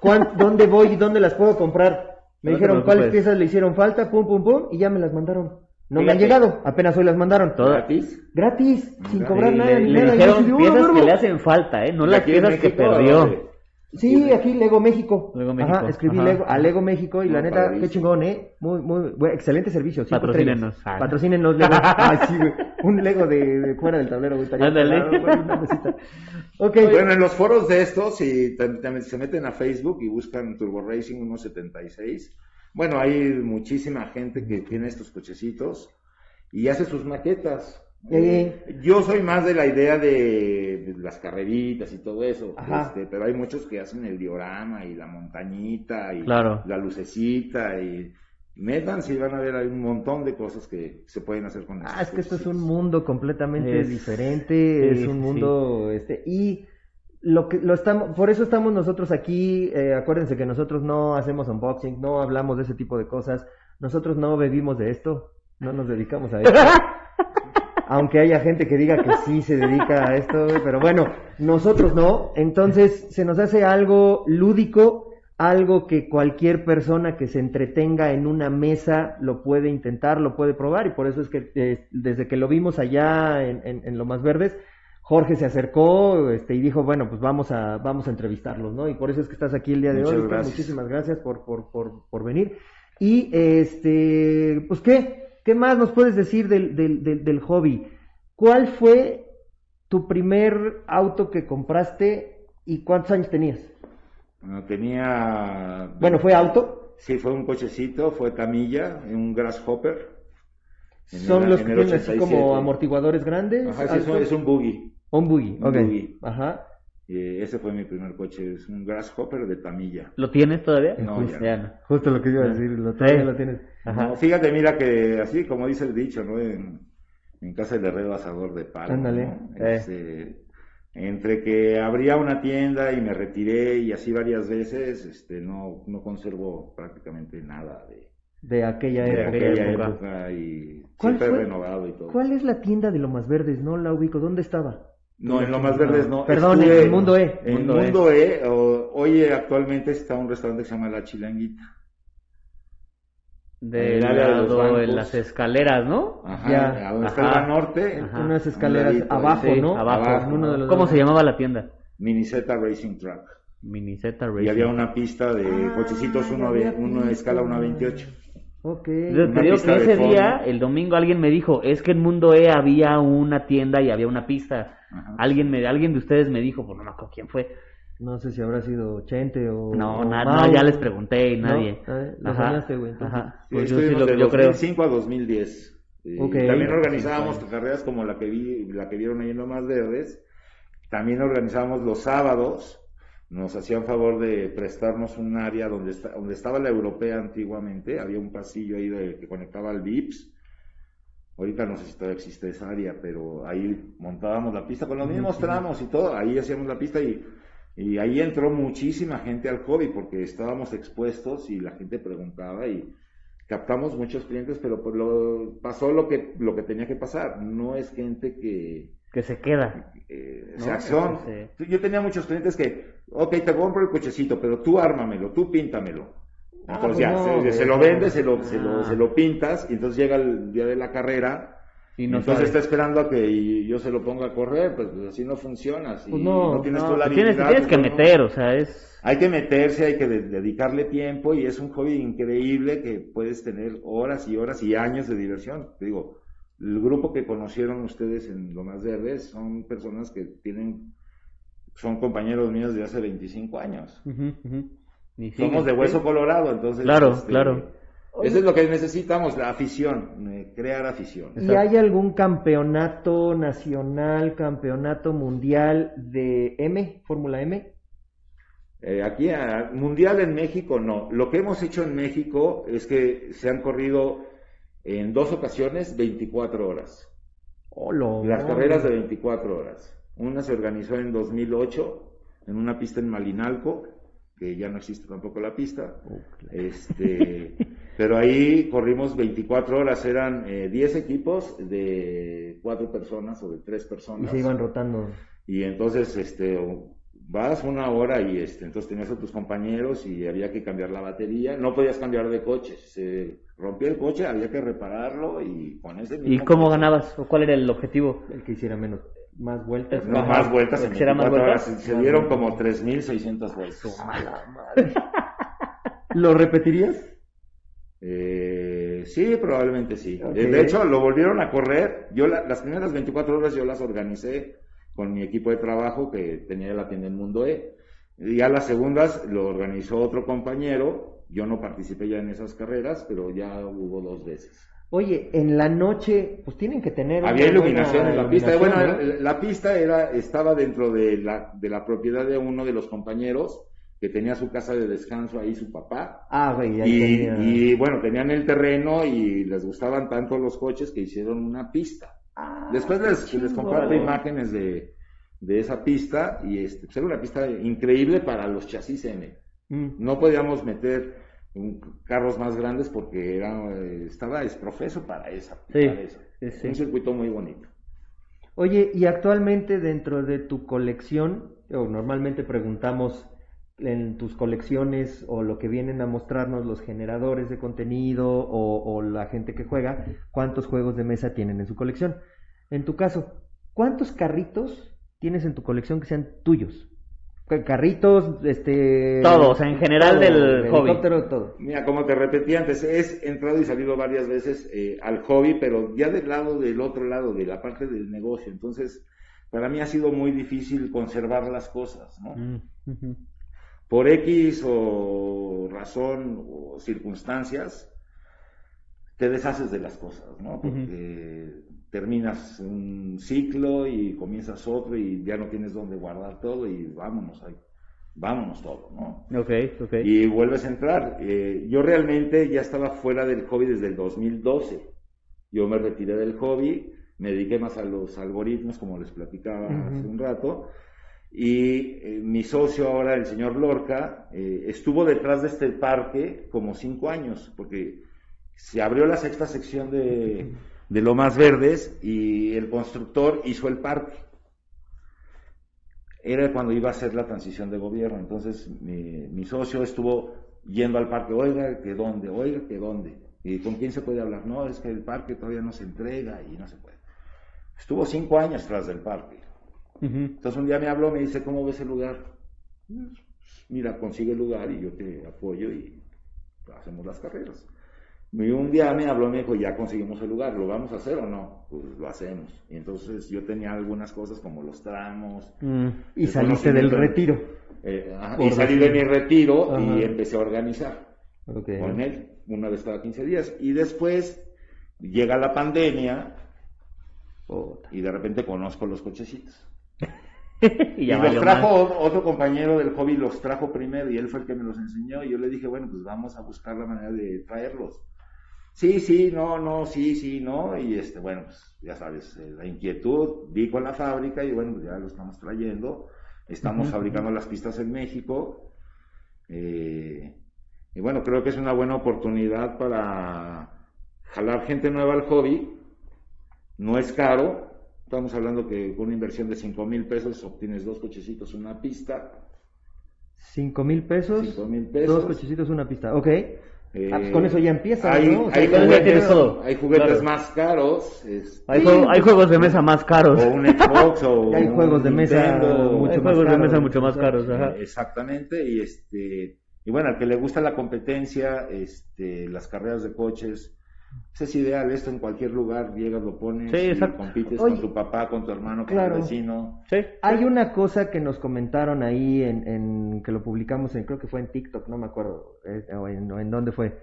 Speaker 1: ¿Cuán- ¿Dónde voy y dónde las puedo comprar? Me
Speaker 2: No
Speaker 1: dijeron cuáles piezas le hicieron falta, pum, pum, pum, y ya me las mandaron. No me han llegado, apenas hoy las mandaron.
Speaker 2: Todo-
Speaker 3: ¿Gratis?
Speaker 1: Gratis, sin cobrar nada
Speaker 2: le,
Speaker 1: ni
Speaker 2: le
Speaker 1: yo
Speaker 2: dijeron
Speaker 1: "Oh,
Speaker 2: piezas
Speaker 1: verga".
Speaker 2: que le hacen falta, ¿eh? No las piezas que perdió.
Speaker 1: Sí, aquí Lego México.
Speaker 2: Lego México,
Speaker 1: Ajá, escribí
Speaker 2: ajá.
Speaker 1: Lego, a Lego México y la neta, qué chingón, ¿eh? Muy, muy, bueno, excelente servicio. cinco
Speaker 2: Patrocínenos. Ah.
Speaker 1: Patrocínenos Lego. Ay, sí, güey. Un Lego de, de fuera del tablero, güey.
Speaker 2: Ándale.
Speaker 1: cagado, güey, una mesita. Ok.
Speaker 3: Bueno, en los foros de estos, si te- te- se meten a Facebook y buscan Turbo Racing 176, bueno, hay muchísima gente que tiene estos cochecitos y hace sus maquetas.
Speaker 1: Eh.
Speaker 3: Yo soy más de la idea de, de las carreritas y todo eso, este, pero hay muchos que hacen el diorama y la montañita y
Speaker 2: Claro.
Speaker 3: la lucecita y metan si van a ver hay un montón de cosas que se pueden hacer con
Speaker 1: Ah, es que esto es un mundo completamente
Speaker 2: Es-
Speaker 1: diferente, es un
Speaker 2: sí,
Speaker 1: mundo, este, y lo que lo estamos, por eso estamos nosotros aquí, eh, acuérdense que nosotros no hacemos unboxing, no hablamos de ese tipo de cosas, nosotros no bebimos de esto, no nos dedicamos a esto. Aunque haya gente que diga que sí se dedica a esto, pero bueno, nosotros no, entonces se nos hace algo lúdico, algo que cualquier persona que se entretenga en una mesa lo puede intentar, lo puede probar, y por eso es que eh, desde que lo vimos allá en, en, en Lo Más Verdes, Jorge se acercó este, y dijo, bueno, pues vamos a, vamos a entrevistarlos, ¿no? Y por eso es que estás aquí el día de
Speaker 3: Muchas
Speaker 1: hoy.
Speaker 3: Gracias.
Speaker 1: Muchísimas gracias por, por, por, por venir. Y, este, pues, ¿qué? ¿Qué más nos puedes decir del, del, del, del hobby? ¿Cuál fue tu primer auto que compraste y cuántos años tenías?
Speaker 3: Bueno, tenía...
Speaker 1: Bueno, ¿fue auto?
Speaker 3: Sí, fue un cochecito, fue camilla, un grasshopper. En
Speaker 1: Son
Speaker 3: el-
Speaker 1: los que tienen así
Speaker 3: 87.
Speaker 1: como amortiguadores grandes.
Speaker 3: Ajá, sí, es, un,
Speaker 1: altos.
Speaker 3: es un buggy.
Speaker 1: Un buggy,
Speaker 3: un
Speaker 1: ok.
Speaker 3: buggy.
Speaker 1: Ajá.
Speaker 3: Eh, ese fue mi primer coche, es un grasshopper de tamilla.
Speaker 2: ¿Lo tienes todavía?
Speaker 3: No,
Speaker 2: Pues
Speaker 3: ya
Speaker 2: no.
Speaker 1: Justo lo que iba a decir, lo, todavía lo tienes.
Speaker 2: Ajá.
Speaker 3: No, fíjate, mira que así como dice el dicho, ¿no? En, en casa del herrero asador de palo.
Speaker 1: Ándale.
Speaker 3: ¿no?
Speaker 2: Eh.
Speaker 3: Este, entre que abría una tienda y me retiré y así varias veces, este, no, no conservo prácticamente nada de,
Speaker 1: De aquella
Speaker 3: de
Speaker 1: época.
Speaker 3: aquella
Speaker 2: época.
Speaker 3: época y
Speaker 1: ¿Cuál fue,
Speaker 3: renovado y todo.
Speaker 1: ¿Cuál es la tienda de lo Lomas Verdes? No la ubico. ¿Dónde estaba?
Speaker 3: No, en lo Lomas Verdes no.
Speaker 1: Perdón, en el Mundo E.
Speaker 3: En
Speaker 2: Mundo, e.
Speaker 3: Mundo E. hoy actualmente está un restaurante que se llama La Chilanguita.
Speaker 2: Del
Speaker 3: de
Speaker 2: lado
Speaker 3: de
Speaker 2: las escaleras, ¿no?
Speaker 3: Ajá,
Speaker 1: ya.
Speaker 3: A donde norte.
Speaker 2: Ajá,
Speaker 1: unas escaleras abajo, ¿no?
Speaker 2: Abajo. ¿Cómo se llamaba la tienda?
Speaker 3: Miniceta Racing Track.
Speaker 2: Racing.
Speaker 3: Y había una pista de
Speaker 1: ah,
Speaker 3: cochecitos, uno, uno
Speaker 1: de
Speaker 3: escala
Speaker 2: 1
Speaker 3: a
Speaker 2: 28. Okay.
Speaker 3: Yo
Speaker 2: que ese día, el domingo, alguien me dijo, es que en Mundo E había una tienda y había una pista. Alguien me, alguien de ustedes me dijo, pues no me acuerdo quién fue.
Speaker 1: No sé si habrá sido Chente o...
Speaker 2: No, na, no ya les pregunté y nadie.
Speaker 1: ¿No?
Speaker 2: Ajá.
Speaker 1: Ganaste, güey.
Speaker 2: Ajá. Pues yo, sí, lo,
Speaker 3: de
Speaker 2: yo
Speaker 3: 2005 a 2010. Eh,
Speaker 1: okay.
Speaker 3: También organizábamos sí, carreras como la que, vi, la que vieron ahí en Lomas Verdes. También organizábamos los sábados nos hacían favor de prestarnos un área donde, está- donde estaba la europea antiguamente. Había un pasillo ahí de- que conectaba al VIPS. Ahorita no sé si todavía existe esa área, pero ahí montábamos la pista con los mismos tramos y todo. Ahí hacíamos la pista y, y ahí entró muchísima gente al hobby porque estábamos expuestos y la gente preguntaba y captamos muchos clientes, pero pues lo, pasó lo que, lo que tenía que pasar. No es gente que,
Speaker 2: Que se queda.
Speaker 3: eh,
Speaker 2: No,
Speaker 3: o sea, son-
Speaker 2: sí.
Speaker 3: Yo tenía muchos clientes que, ok, te compro el cochecito, pero tú ármamelo, tú píntamelo.
Speaker 1: Ah,
Speaker 3: Entonces
Speaker 1: pues
Speaker 3: ya,
Speaker 1: no,
Speaker 3: se, se lo
Speaker 1: no.
Speaker 3: vendes, se lo, se, lo,
Speaker 2: Ah.
Speaker 3: se lo pintas, y entonces llega el día de la carrera,
Speaker 2: Y no
Speaker 3: entonces está esperando a que yo se lo ponga a correr, pues, pues, así no funciona, si
Speaker 1: Pues no,
Speaker 3: tienes
Speaker 2: No,
Speaker 3: tú la
Speaker 2: tienes,
Speaker 3: habilidad,
Speaker 2: tienes que
Speaker 3: pues, no.
Speaker 2: meter, o sea, es...
Speaker 3: Hay que meterse, hay que de- dedicarle tiempo y es un hobby increíble que puedes tener horas y horas y años de diversión. Te digo, el grupo que conocieron ustedes en Lo Más Verdes son personas que tienen, son compañeros míos de hace 25 años. Somos de hueso colorado, entonces.
Speaker 2: Claro,
Speaker 3: este,
Speaker 2: claro.
Speaker 3: Eso es lo que necesitamos, la afición, eh, crear afición.
Speaker 1: ¿Y hay algún campeonato nacional, campeonato mundial de M, Fórmula M?
Speaker 3: Eh, aquí, a- mundial en México, no. Lo que hemos hecho en México es que se han corrido en dos ocasiones 24 horas.
Speaker 1: Hola,
Speaker 3: Las carreras de 24 horas. Una se organizó en 2008 en una pista en Malinalco, que ya no existe tampoco la pista.
Speaker 1: Oh.
Speaker 3: Este, pero ahí corrimos 24 horas, eran eh, 10 equipos de 4 personas o de 3
Speaker 1: Y
Speaker 3: personas.
Speaker 1: se iban rotando.
Speaker 3: Y entonces, este, vas una hora y este, entonces tenías a tus compañeros y había que cambiar la batería. No podías cambiar de coche. Se rompió el coche, había que repararlo y con ese
Speaker 2: ¿Y cómo
Speaker 3: coche-
Speaker 2: ganabas? ¿O cuál era el objetivo?
Speaker 1: El que hiciera menos, más vueltas.
Speaker 3: No, más vueltas en
Speaker 2: ¿Quisiera más
Speaker 3: 24
Speaker 2: vueltas?
Speaker 3: horas. Se dieron como 3.600 vueltas.
Speaker 1: ¿Lo repetirías?
Speaker 3: Eh, sí, probablemente sí. De hecho, lo volvieron a correr. Yo la- las primeras 24 horas yo las organicé con mi equipo de trabajo que tenía la tienda en Mundo E. Y ya las segundas lo organizó otro compañero. Yo no participé ya en esas carreras, pero ya hubo dos veces.
Speaker 1: Oye, en la noche, pues tienen que tener.
Speaker 3: Había iluminación en la pista. Bueno,
Speaker 1: ¿no?
Speaker 3: la, pista era, estaba dentro de la, de la propiedad de uno de los compañeros que tenía su casa de descanso ahí, su papá.
Speaker 1: Ah, güey, ahí
Speaker 3: Y,
Speaker 1: tenía-
Speaker 3: y, bueno, tenían el terreno y les gustaban tanto los coches que hicieron una pista.
Speaker 1: Ah,
Speaker 3: Después les, les comparto imágenes de, de esa pista y este, pues era una pista increíble para los chasis M.
Speaker 1: Mm.
Speaker 3: No podíamos meter un- carros más grandes porque era, eh, estaba desprofeso para esa.
Speaker 2: Sí,
Speaker 3: para eso.
Speaker 2: sí, sí.
Speaker 3: Un circuito muy bonito.
Speaker 1: Oye, y actualmente dentro de tu colección, o normalmente preguntamos en tus colecciones o lo que vienen a mostrarnos los generadores de contenido o, o la gente que juega, cuántos juegos de mesa tienen en su colección. En tu caso, ¿cuántos carritos tienes en tu colección que sean tuyos? Ca- Carritos, este...
Speaker 2: Todo, o sea, en general del hobby.
Speaker 1: helicóptero, todo.
Speaker 3: Mira, como te repetí antes, es entrado y salido varias veces eh, al hobby, pero ya del lado del otro lado, de la parte del negocio. Entonces, para mí ha sido muy difícil conservar las cosas, ¿no?
Speaker 1: Mm.
Speaker 3: Por X o razón o circunstancias, te deshaces de las cosas, ¿no? Porque terminas un ciclo y comienzas otro y ya no tienes dónde guardar todo y vámonos ahí, vámonos todo, ¿no?
Speaker 2: Ok, ok.
Speaker 3: y vuelves a entrar. Eh, yo realmente ya estaba fuera del hobby desde el 2012. Yo me retiré del hobby, me dediqué más a los algoritmos, como les platicaba hace un rato. Y eh, mi socio ahora, el señor Lorca, eh, estuvo detrás de este parque como cinco años, porque se abrió la sexta sección de, de Lomas Verdes y el constructor hizo el parque era cuando iba a ser la transición de gobierno. Entonces mi, mi socio estuvo yendo al parque, oiga, que dónde, oiga, que dónde. ¿Y con quién se puede hablar? No, es que el parque todavía no se entrega y no se puede. Estuvo cinco años tras del parque. Entonces un día me habló, me dice, ¿cómo ves el lugar? Mira, consigue el lugar y yo te apoyo y hacemos las carreras. Y un día me habló y me dijo, ya conseguimos el lugar, ¿lo vamos a hacer o no? Pues lo hacemos. Y entonces yo tenía algunas cosas como los tramos,
Speaker 2: Mm.
Speaker 1: Y saliste del retiro.
Speaker 3: eh, ajá, y salí de mi retiro
Speaker 1: Ajá.
Speaker 3: y empecé a organizar con él, una vez cada 15 días. Y después llega la pandemia y de repente conozco los cochecitos.
Speaker 2: y
Speaker 3: los trajo
Speaker 2: más.
Speaker 3: otro compañero del hobby, los trajo primero y él fue el que me los enseñó. Y yo le dije, bueno, pues vamos a buscar la manera de traerlos. Sí, sí, no, no, sí, sí, no. Y este, bueno, pues ya sabes, eh, la inquietud, vi con la fábrica y bueno, pues ya lo estamos trayendo. Estamos fabricando las pistas en México. Eh, y bueno, creo que es una buena oportunidad para jalar gente nueva al hobby. No es caro. Estamos hablando que con una inversión de 5 mil pesos obtienes dos cochecitos, una pista.
Speaker 1: Cinco mil pesos. Dos cochecitos, una pista. Ok.
Speaker 3: Eh,
Speaker 1: Ah, pues con eso ya empieza,
Speaker 3: hay,
Speaker 1: ¿no? O sea,
Speaker 3: hay juguetes,
Speaker 2: tienes todo.
Speaker 3: hay juguetes
Speaker 2: Claro.
Speaker 3: más caros. este,
Speaker 2: Hay, juego- hay juegos de mesa más caros.
Speaker 3: o un Xbox o
Speaker 1: hay
Speaker 3: un
Speaker 1: juegos de mesa
Speaker 3: Nintendo.
Speaker 1: mucho
Speaker 2: Hay
Speaker 1: más
Speaker 2: juegos de
Speaker 1: caros.
Speaker 2: mesa mucho más caros, ajá.
Speaker 3: Eh, Exactamente, y este, y bueno, al que le gusta la competencia, este, las carreras de coches, pues es ideal, esto en cualquier lugar, llegas, lo pones,
Speaker 2: Sí,
Speaker 3: y compites
Speaker 1: Oye,
Speaker 3: con tu papá, con tu hermano, con
Speaker 1: claro.
Speaker 3: tu vecino.
Speaker 2: Sí.
Speaker 1: Hay una cosa que nos comentaron ahí en, en- que lo publicamos en, creo que fue en TikTok, no me acuerdo, eh, o, en, o en dónde fue.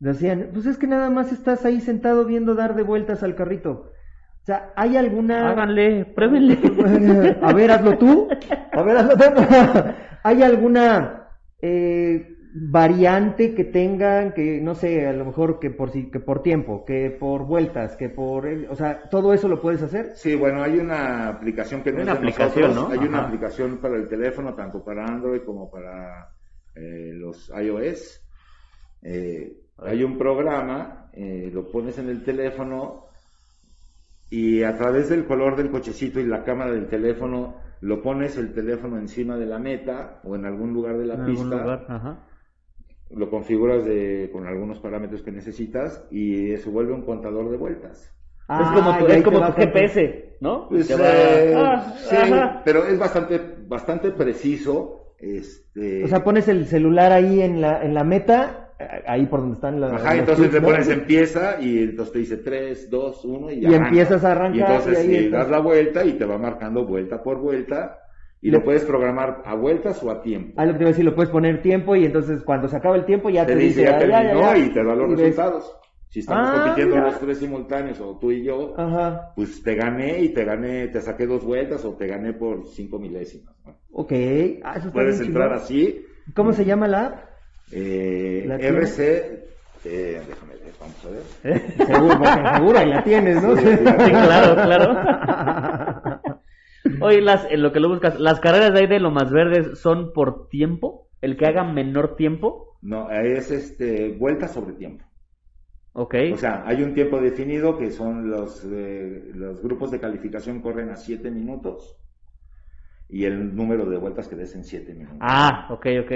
Speaker 1: Decían, pues es que nada más estás ahí sentado viendo dar de vueltas al carrito. O sea, ¿hay alguna...
Speaker 2: Háganle, pruébenle.
Speaker 1: A ver, hazlo tú. A ver, hazlo tú. ¿Hay alguna eh, variante que tengan, que no sé, a lo mejor que por si- que por tiempo, que por vueltas, que por, o sea, todo eso lo puedes hacer?
Speaker 3: Sí, bueno, hay una aplicación que no es
Speaker 2: una
Speaker 3: de
Speaker 2: aplicación,
Speaker 3: nosotros,
Speaker 2: ¿no?
Speaker 3: hay una aplicación para el teléfono, tanto para Android como para eh, los iOS. Eh, hay un programa, eh, lo pones en el teléfono y a través del color del cochecito y la cámara del teléfono, lo pones el teléfono encima de la meta o en algún lugar de la
Speaker 2: En algún
Speaker 3: pista,
Speaker 2: lugar, ajá.
Speaker 3: Lo configuras de, con algunos parámetros que necesitas y se vuelve un contador de vueltas.
Speaker 2: es como tu,
Speaker 1: Ah, y ahí
Speaker 2: es
Speaker 1: te
Speaker 2: como tu. GPS, ¿no?
Speaker 3: Pues,
Speaker 2: Te va-
Speaker 3: eh,
Speaker 2: Ah,
Speaker 3: sí,
Speaker 2: ajá.
Speaker 3: pero es bastante, bastante preciso. Este,
Speaker 1: O sea, pones el celular ahí en la, en la meta, ahí por donde están las...
Speaker 3: ajá,
Speaker 1: los
Speaker 3: entonces
Speaker 1: clips, ¿no?
Speaker 3: pones empieza y entonces te dice 3, 2, 1 y,
Speaker 1: Y
Speaker 3: arranca.
Speaker 1: empiezas a arrancar,
Speaker 3: Y entonces
Speaker 1: y ahí
Speaker 3: sí,
Speaker 1: estás.
Speaker 3: das la vuelta y te va marcando vuelta por vuelta y lo puedes programar a vueltas o a tiempo.
Speaker 1: Ah, lo que te iba a decir, lo puedes poner tiempo y entonces cuando se acaba el tiempo ya te,
Speaker 3: te dice ya
Speaker 1: ah,
Speaker 3: terminó y te da los
Speaker 1: ves-
Speaker 3: resultados. Si estamos
Speaker 1: Ah,
Speaker 3: compitiendo
Speaker 1: mira.
Speaker 3: los tres simultáneos o tú y yo,
Speaker 1: Ajá,
Speaker 3: pues te gané y te gané, te saqué dos vueltas o te gané por cinco milésimas. ¿no?
Speaker 1: ok. Ah, eso está
Speaker 3: Puedes
Speaker 1: bien
Speaker 3: entrar así
Speaker 1: ¿Cómo se llama la app?
Speaker 3: Eh. RC, eh, déjame ver, vamos a ver.
Speaker 1: Seguro, porque seguro ahí la tienes, ¿no?
Speaker 3: Sí,
Speaker 2: claro, claro. Oye, las, en lo que lo buscas, ¿las carreras de ahí de lo más verdes son por tiempo? ¿El que haga menor tiempo?
Speaker 3: No, es este vuelta sobre tiempo.
Speaker 2: Ok.
Speaker 3: O sea, hay un tiempo definido que son los, eh, los grupos de calificación corren a 7 minutos y el número de vueltas que des en 7 minutos.
Speaker 2: ah, ok, ok.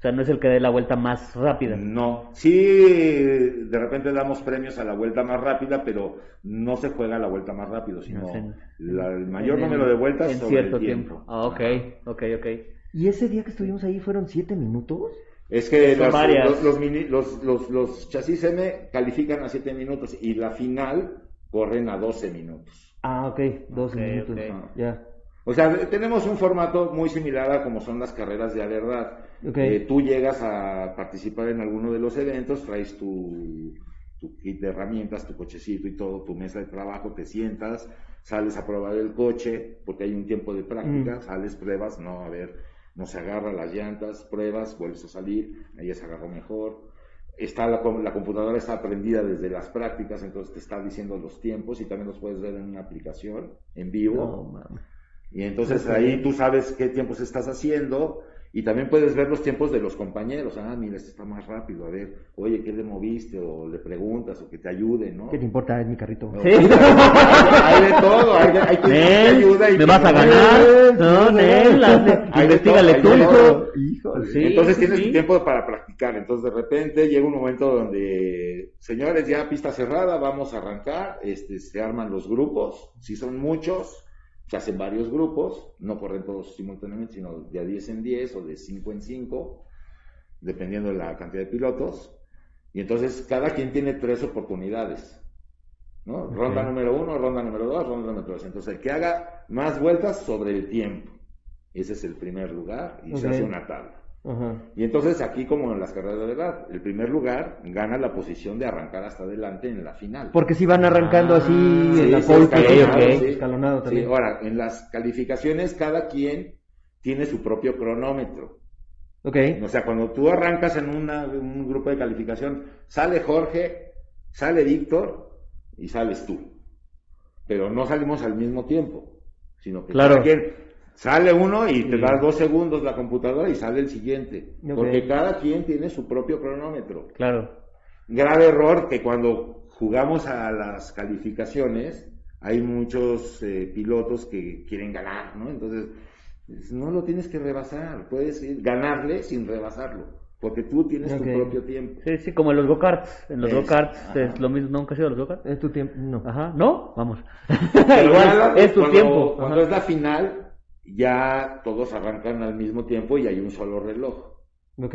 Speaker 2: O sea, no es el que dé la vuelta más rápida.
Speaker 3: No, sí, de repente damos premios a la vuelta más rápida, pero no se juega la vuelta más rápido, sino
Speaker 2: No sé.
Speaker 3: la- el mayor
Speaker 2: En
Speaker 3: número de vueltas
Speaker 2: en
Speaker 3: sobre
Speaker 2: cierto
Speaker 3: el tiempo.
Speaker 2: Ah, ok, ok, ok.
Speaker 1: ¿Y ese día que estuvimos ahí fueron siete minutos?
Speaker 3: Es que las-
Speaker 2: varias.
Speaker 3: los, los, mini- los, los- los chasis M califican a 7 minutos y la final corren a 12 minutos.
Speaker 1: Ah, ok, dos
Speaker 2: Ok,
Speaker 1: minutos.
Speaker 2: ok.
Speaker 1: Ya.
Speaker 3: O sea, tenemos un formato muy similar a como son las carreras de verdad.
Speaker 1: Ok.
Speaker 3: Eh, tú llegas a participar en alguno de los eventos, traes tu, tu kit de herramientas, tu cochecito y todo, tu mesa de trabajo, te sientas, sales a probar el coche, porque hay un tiempo de práctica,
Speaker 1: Mm.
Speaker 3: sales, pruebas, no, a ver, no se agarra las llantas, pruebas, vuelves a salir, ahí se agarró mejor. Está la, la computadora está aprendida desde las prácticas, entonces te está diciendo los tiempos y también los puedes ver en una aplicación en vivo.
Speaker 1: No, mames.
Speaker 3: Y entonces ahí tú sabes qué tiempos estás haciendo y también puedes ver los tiempos de los compañeros. Ah, mira, este está más rápido. A ver, oye, ¿qué le moviste? O le preguntas o que te ayude, ¿no?
Speaker 1: ¿Qué te importa? Es mi carrito.
Speaker 3: No,
Speaker 2: Sí.
Speaker 3: hay, de todo. Hay, hay te
Speaker 2: Nel,
Speaker 3: ayuda y
Speaker 2: ¿me vas a ganar? No, Nel,
Speaker 3: todo,
Speaker 2: tú.
Speaker 1: Híjole.
Speaker 2: Sí,
Speaker 3: Entonces
Speaker 2: sí,
Speaker 3: tienes
Speaker 2: sí.
Speaker 3: tiempo para practicar. Entonces de repente llega un momento donde, señores, ya pista cerrada, vamos a arrancar. Este, se arman los grupos. Si son muchos, se hacen varios grupos. No corren todos simultáneamente, sino de a 10 en 10 o de 5 en 5, dependiendo de la cantidad de pilotos. Y entonces cada quien tiene tres oportunidades. ¿no? Ronda número uno, ronda número dos, ronda número tres. Entonces el que haga más vueltas sobre el tiempo. Ese es el primer lugar y se hace una tabla.
Speaker 1: Ajá.
Speaker 3: Y entonces aquí como en las carreras de verdad, el primer lugar gana la posición de arrancar hasta adelante en la final.
Speaker 1: Porque si van arrancando
Speaker 2: Ah,
Speaker 1: así
Speaker 3: Sí,
Speaker 1: en la
Speaker 3: sí, escalonado,
Speaker 1: position,
Speaker 3: sí.
Speaker 1: escalonado también.
Speaker 3: ahora, en las calificaciones cada quien tiene su propio cronómetro.
Speaker 1: Ok.
Speaker 3: O sea, cuando tú arrancas en una- un grupo de calificación, sale Jorge, sale Víctor y sales tú. Pero no salimos al mismo tiempo, sino que
Speaker 2: Claro.
Speaker 3: cada quien sale uno y te
Speaker 2: Sí.
Speaker 3: da dos segundos la computadora y sale el siguiente. Porque cada quien tiene su propio cronómetro.
Speaker 2: Claro.
Speaker 3: Grave error que cuando jugamos a las calificaciones hay muchos eh, pilotos que quieren ganar, ¿no? Entonces No lo tienes que rebasar, puedes ir- ganarle sin rebasarlo, porque tú tienes tu propio tiempo.
Speaker 2: Sí, sí, como en los go-karts. En los go-karts es lo mismo. ¿Nunca has ido a los go-karts?
Speaker 1: Es tu tiempo. No.
Speaker 2: Ajá, ¿no? Vamos.
Speaker 3: Pero
Speaker 2: Igual,
Speaker 3: nada,
Speaker 2: es tu
Speaker 3: cuando-
Speaker 2: tiempo.
Speaker 3: Cuando
Speaker 2: Ajá.
Speaker 3: es la final, ya todos arrancan al mismo tiempo y hay un solo reloj.
Speaker 1: Ok.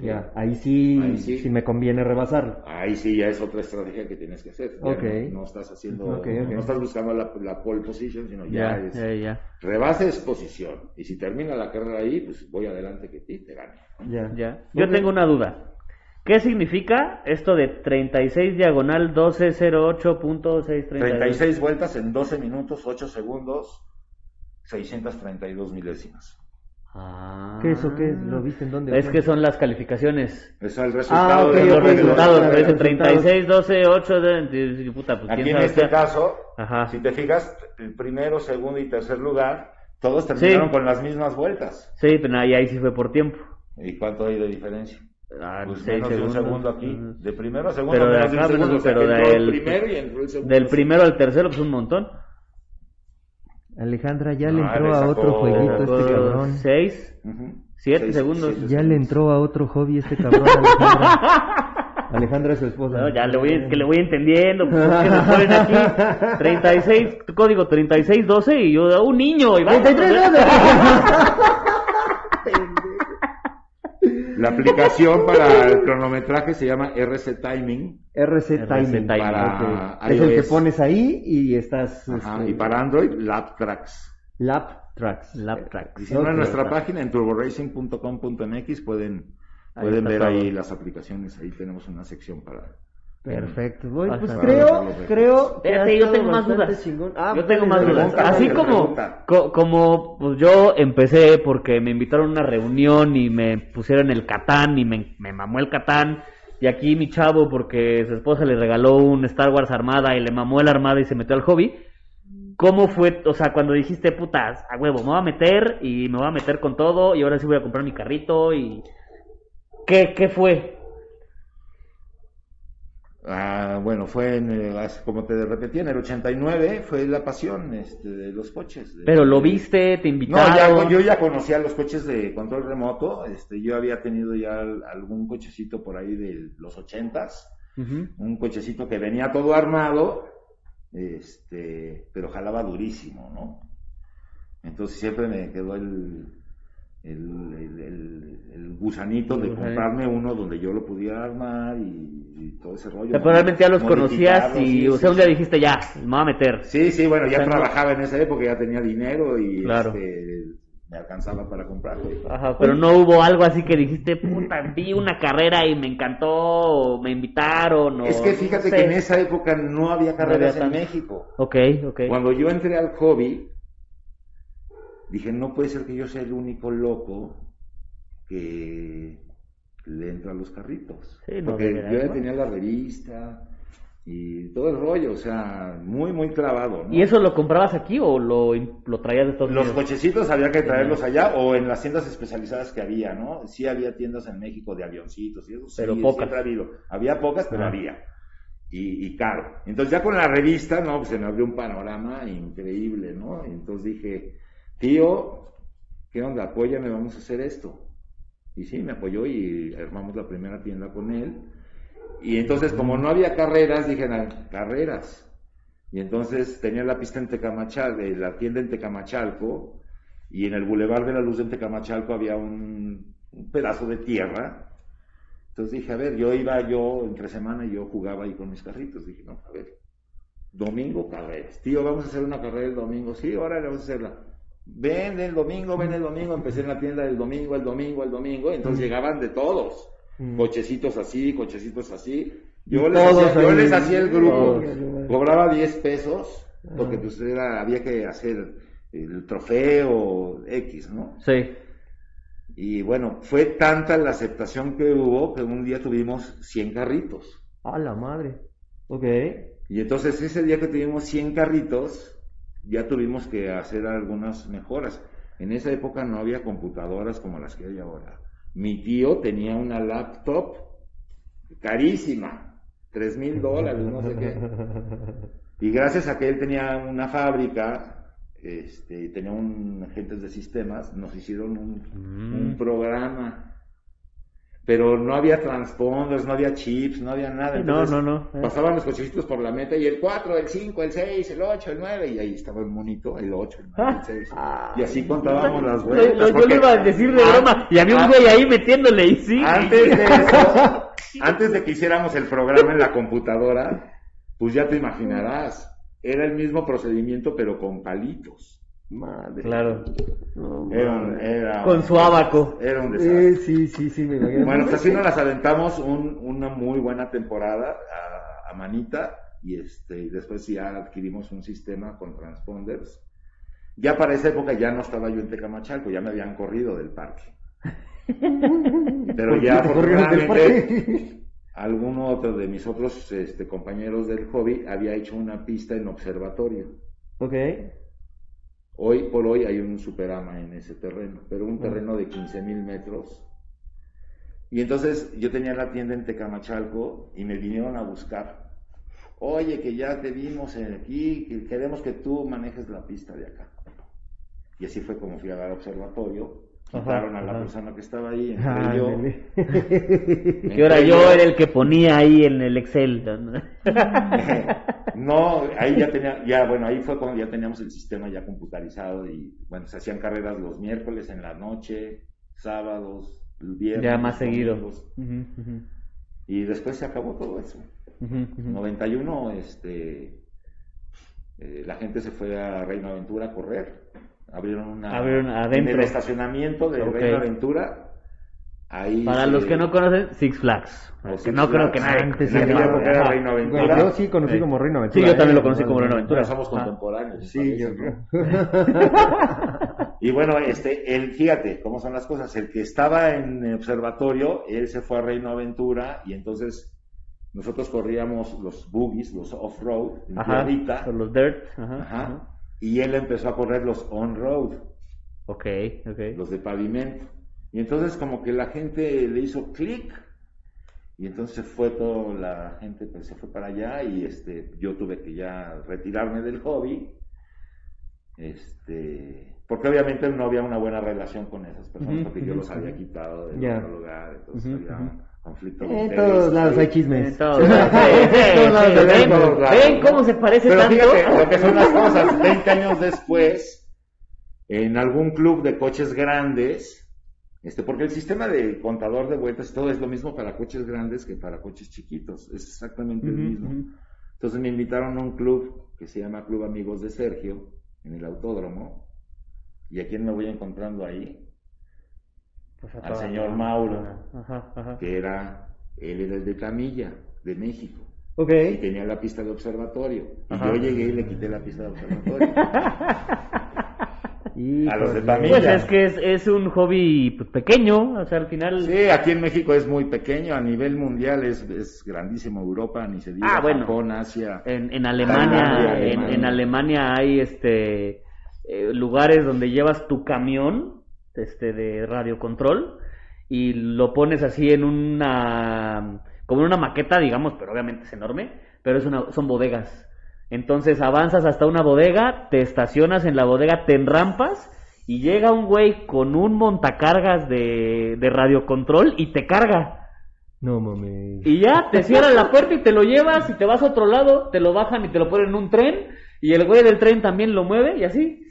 Speaker 1: Ya. Ahí sí,
Speaker 3: Ahí sí.
Speaker 1: sí me conviene rebasarlo.
Speaker 3: Ahí sí ya es otra estrategia que tienes que hacer. Ya
Speaker 1: Ok.
Speaker 3: No, no estás haciendo, no estás buscando la, la pole position, sino ya,
Speaker 2: Ya,
Speaker 3: es
Speaker 2: ya, ya.
Speaker 3: rebase es posición. Y si termina la carrera ahí, pues voy adelante que ti te gane.
Speaker 1: Ya.
Speaker 2: Ya. Yo tengo una duda. ¿Qué significa esto de 36 diagonal 1208.632?
Speaker 3: 36 vueltas en 12 minutos, 8 segundos, 632 milésimas.
Speaker 2: Ah.
Speaker 1: ¿Qué es o qué es? ¿Lo viste en dónde?
Speaker 2: Es que son las calificaciones.
Speaker 3: Eso es el resultado
Speaker 1: ok,
Speaker 3: de
Speaker 2: Son los
Speaker 1: ok,
Speaker 2: resultados.
Speaker 1: ok,
Speaker 2: pero dice
Speaker 1: resultados.
Speaker 2: 36, 12, 8. De, de- puta, pues
Speaker 3: Aquí
Speaker 2: quién
Speaker 3: en
Speaker 2: sabe
Speaker 3: este
Speaker 2: qué.
Speaker 3: caso,
Speaker 2: Ajá.
Speaker 3: si te fijas, el primero, segundo y tercer lugar, todos terminaron
Speaker 2: Sí.
Speaker 3: con las mismas vueltas.
Speaker 2: Sí, pero ahí, ahí sí fue por tiempo.
Speaker 3: ¿Y cuánto hay de diferencia?
Speaker 2: Ah,
Speaker 3: Pues
Speaker 2: seis
Speaker 3: menos de un
Speaker 2: segundos.
Speaker 3: segundo aquí. De primero a segundo,
Speaker 2: Pero de
Speaker 3: menos de un
Speaker 2: acá,
Speaker 3: segundo.
Speaker 2: menos-
Speaker 3: o sea,
Speaker 2: pero del-
Speaker 3: primero y el segundo.
Speaker 2: Del primero al tercero, pues un montón.
Speaker 1: Alejandra ya le
Speaker 3: Ah,
Speaker 1: entró a otro jueguito este cabrón.
Speaker 2: 6.
Speaker 3: Ujú.
Speaker 2: Siete
Speaker 3: Seis,
Speaker 2: segundos.
Speaker 3: siete
Speaker 1: Ya le
Speaker 3: segundos.
Speaker 1: entró a otro hobby este cabrón, Alejandra. Alejandra es su esposa.
Speaker 2: No, ya le voy, que le voy entendiendo. Pues, es que me ponen aquí 36, tu código 3612 y yo, un niño. Y va,
Speaker 1: 33
Speaker 3: La aplicación para el cronometraje se llama RC Timing.
Speaker 1: RC
Speaker 2: RC
Speaker 1: Timing.
Speaker 2: Timing,
Speaker 3: para
Speaker 1: ok. Es el que pones ahí y estás.
Speaker 3: Ajá,
Speaker 1: este,
Speaker 3: y para Android, Lap Tracks.
Speaker 1: Lap Tracks.
Speaker 2: Lap track.
Speaker 3: Y si no, en nuestra página en turboracing.com.mx pueden, pueden ver
Speaker 2: todo.
Speaker 3: ahí las aplicaciones. Ahí tenemos una sección para.
Speaker 1: Perfecto. Bueno,
Speaker 2: Ah,
Speaker 1: pues creo, creo. que
Speaker 2: Espérate, yo tengo más dudas.
Speaker 1: chingón. Ah,
Speaker 2: yo tengo más
Speaker 1: dale,
Speaker 2: dudas. Así como, co- como pues yo empecé porque me invitaron a una reunión y me pusieron el Catán y me, me mamó el Catán. Y aquí mi chavo porque su esposa le regaló un Star Wars Armada y le mamó la Armada y se metió al hobby. ¿Cómo fue, o sea, cuando dijiste, putas, a huevo, me voy a meter y me voy a meter con todo y ahora sí voy a comprar mi carrito y... ¿Qué, qué fue?
Speaker 3: Ah, bueno, fue en, el- como te repetí, en el 89 fue la pasión este, de los coches. de-
Speaker 2: Pero lo viste, te
Speaker 3: No,
Speaker 2: invitaron...
Speaker 3: ya, yo ya conocía los coches de control remoto. Este, yo había tenido ya al- algún cochecito por ahí de los 80s.
Speaker 2: Ujú.
Speaker 3: Un cochecito que venía todo armado, este, pero jalaba durísimo, ¿no? Entonces siempre me quedó el, el, el- el- gusanito de comprarme uno donde yo lo pudiera armar y todo ese rollo.
Speaker 2: O sea, pero realmente ya los conocías y,
Speaker 3: sí,
Speaker 2: o sea, un día dijiste ya, me voy a meter.
Speaker 3: Sí, sí, bueno, ya
Speaker 2: O sea, no-
Speaker 3: trabajaba en esa época, ya tenía dinero y
Speaker 2: Claro.
Speaker 3: este, me alcanzaba para comprarlo.
Speaker 2: Ajá, pero no hubo algo así que dijiste, puta, vi una carrera y me encantó, o me invitaron, o...
Speaker 3: Es que fíjate
Speaker 2: no
Speaker 3: que en esa época no había carreras
Speaker 2: había
Speaker 3: en. México.
Speaker 2: Ok, ok.
Speaker 3: Cuando yo entré al hobby, dije, no puede ser que yo sea el único loco que le entra a los carritos.
Speaker 2: Sí, no,
Speaker 3: Porque yo ya tenía la revista y todo el rollo, o sea, muy, muy clavado. ¿no?
Speaker 2: ¿Y eso lo comprabas aquí o lo, lo traías de Estados
Speaker 3: Los
Speaker 2: Unidos?
Speaker 3: cochecitos había que traerlos allá o en las tiendas especializadas que había, ¿no? Sí había tiendas en México de avioncitos y eso sí,
Speaker 2: Pero pocas.
Speaker 3: siempre ha habido. Había pocas, pero
Speaker 2: Ah.
Speaker 3: había. Y, y caro. Entonces ya con la revista, ¿no? Pues se me abrió un panorama increíble, ¿no? Entonces dije, tío, ¿qué onda? Apóyame, vamos a hacer esto. Y sí, me apoyó y armamos la primera tienda con él. Y entonces, como no había carreras, dije, "Ah, carreras. Y entonces tenía la pista en Tecamachalco, la tienda en Tecamachalco, y en el Boulevard de la Luz de Tecamachalco había un, un pedazo de tierra. Entonces dije, a ver, yo iba yo entre semana y yo jugaba ahí con mis carritos. Dije, no, a ver, domingo carreras. Tío, vamos a hacer una carrera el domingo. Sí, ahora vamos a hacerla. Ven el domingo, ven el domingo. Empecé en la tienda del domingo, el domingo, el domingo. Entonces llegaban de todos.
Speaker 1: Mm.
Speaker 3: Cochecitos así, cochecitos así. Yo les,
Speaker 1: todos
Speaker 3: hacía, yo les hacía el grupo.
Speaker 1: todos.
Speaker 3: Cobraba 10 pesos, porque
Speaker 1: Ah.
Speaker 3: pues era, había que hacer el trofeo X, ¿no?
Speaker 2: Sí.
Speaker 3: Y bueno, fue tanta la aceptación que hubo que un día tuvimos 100 carritos.
Speaker 1: A la madre. Ok.
Speaker 3: Y entonces ese día que tuvimos 100 carritos, ya tuvimos que hacer algunas mejoras. En esa época no había computadoras como las que hay ahora. Mi tío tenía una laptop carísima, tres mil dólares, no sé qué. Y gracias a que él tenía una fábrica, este, tenía un agentes de sistemas, nos hicieron un,
Speaker 2: Mm.
Speaker 3: un programa. Pero no había transponders, no había chips, no había nada.
Speaker 2: No,
Speaker 3: Entonces,
Speaker 2: no, no. eh.
Speaker 3: Pasaban los cochecitos por la meta y el 4, el 5, el 6, el 8, el 9, y ahí estaba el monito, el 8, el 9, el 6. Y así contábamos las
Speaker 2: Lo-
Speaker 3: vueltas.
Speaker 2: lo- yo
Speaker 3: porque
Speaker 2: lo iba a decir de broma y había un güey ahí metiéndole y sí.
Speaker 3: Antes de eso, antes de que hiciéramos el programa en la computadora, pues ya te imaginarás, era el mismo procedimiento pero con palitos.
Speaker 1: Madre.
Speaker 2: Claro.
Speaker 1: No,
Speaker 3: Era un,
Speaker 1: madre.
Speaker 3: era
Speaker 2: Con su abaco.
Speaker 3: Era un desastre.
Speaker 1: Eh, sí, sí, sí, me imagino.
Speaker 3: Bueno, pues así nos las aventamos un- una muy buena temporada a, a manita y este y después ya adquirimos un sistema con transponders. Ya para esa época ya no estaba yo en Tecamachalco, ya me habían corrido del parque. Pero
Speaker 1: ¿Por qué
Speaker 3: ya afortunadamente alguno otro de mis otros este, compañeros del hobby había hecho una pista en observatorio.
Speaker 1: ok.
Speaker 3: Hoy por hoy hay un superama en ese terreno, pero un terreno de 15 mil metros. Y entonces yo tenía la tienda en Tecamachalco y me vinieron a buscar. Oye, que ya te vimos aquí, que queremos que tú manejes la pista de acá. Y así fue como fui a dar observatorio.
Speaker 2: Ajá,
Speaker 3: Quitaron a la
Speaker 2: ajá.
Speaker 3: persona que estaba ahí, entré
Speaker 1: Ah,
Speaker 3: yo.
Speaker 2: Que ahora yo era el que ponía ahí en el Excel.
Speaker 3: No, ahí ya tenía, ya bueno, ahí fue cuando ya teníamos el sistema ya computarizado y bueno, se hacían carreras los miércoles en la noche, sábados, viernes.
Speaker 2: ya más seguido.
Speaker 3: y después se acabó todo eso.
Speaker 2: ujú, ujú.
Speaker 3: 91, este, eh, la gente se fue a Reino Aventura a correr. Abrieron una.
Speaker 2: Abrieron adentro.
Speaker 3: En el estacionamiento de
Speaker 2: Ok.
Speaker 3: Reino Aventura. Ahí
Speaker 2: Para
Speaker 3: se-
Speaker 2: los que no conocen, Six Flags. Que
Speaker 3: Six
Speaker 2: no creo que
Speaker 3: Flags.
Speaker 2: nadie.
Speaker 1: Antes
Speaker 3: En
Speaker 1: sí,
Speaker 3: época era. Reino
Speaker 1: Bueno,
Speaker 3: Aventura.
Speaker 1: yo sí conocí
Speaker 2: Sí.
Speaker 1: como Reino Aventura.
Speaker 2: Sí, yo también lo conocí como Reino Aventura.
Speaker 3: Bueno, somos
Speaker 2: Ah.
Speaker 3: contemporáneos.
Speaker 1: Sí,
Speaker 3: parece,
Speaker 1: yo
Speaker 3: ¿no?
Speaker 1: creo.
Speaker 3: Y bueno, este, él, fíjate cómo son las cosas. El que estaba en el observatorio, él se fue a Reino Aventura y entonces nosotros corríamos los boogies, los off-road, en
Speaker 2: Ajá.
Speaker 3: tierrita,
Speaker 2: los dirt. Ajá.
Speaker 3: ajá,
Speaker 2: ajá.
Speaker 3: Y él empezó a correr los on-road,
Speaker 2: Ok, ok.
Speaker 3: los de pavimento. Y entonces como que la gente le hizo clic y entonces fue toda la gente, pues se fue para allá y este, yo tuve que ya retirarme del hobby. Este, porque obviamente no había una buena relación con esas personas porque yo los había quitado del
Speaker 1: Ya.
Speaker 3: otro lugar, entonces había
Speaker 2: ujú.
Speaker 3: un conflicto de
Speaker 1: En todos lados hay chismes.
Speaker 2: En todos lados. ¿Ven, cómo se parece
Speaker 3: Pero
Speaker 2: tanto?
Speaker 3: fíjate lo que son las cosas. 20 años después, en algún club de coches grandes, este, porque el sistema de contador de vueltas y todo es lo mismo para coches grandes que para coches chiquitos. Es exactamente el mismo. Entonces me invitaron a un club que se llama Club Amigos de Sergio, en el autódromo. ¿Y a quién me voy encontrando ahí?
Speaker 2: Pues
Speaker 3: Al señor
Speaker 2: la-
Speaker 3: Mauro.
Speaker 2: Ajá, ajá.
Speaker 3: Que era, él era el de Camilla, de México. Y tenía la pista de observatorio. Y yo llegué y le quité la pista de observatorio. A los de familia.
Speaker 2: Pues es que es, es un hobby pues, pequeño, o sea, al final...
Speaker 3: Sí, aquí en México es muy pequeño, a nivel mundial es, es grandísimo, Europa, ni se diga,
Speaker 2: Ah, bueno.
Speaker 3: Japón, Asia.
Speaker 2: En, en Alemania,
Speaker 3: Alemania,
Speaker 2: en,
Speaker 3: Alemania.
Speaker 2: en Alemania hay este eh, lugares donde llevas tu camión este de radiocontrol y lo pones así en una como en una maqueta, digamos, pero obviamente es enorme, pero es una, son bodegas. Entonces avanzas hasta una bodega, te estacionas en la bodega, te enrampas y llega un güey con un montacargas de, de radiocontrol y te carga.
Speaker 1: No mames.
Speaker 2: Y ya, te cierran la puerta y te lo llevas y te vas a otro lado, te lo bajan y te lo ponen en un tren y el güey del tren también lo mueve y así.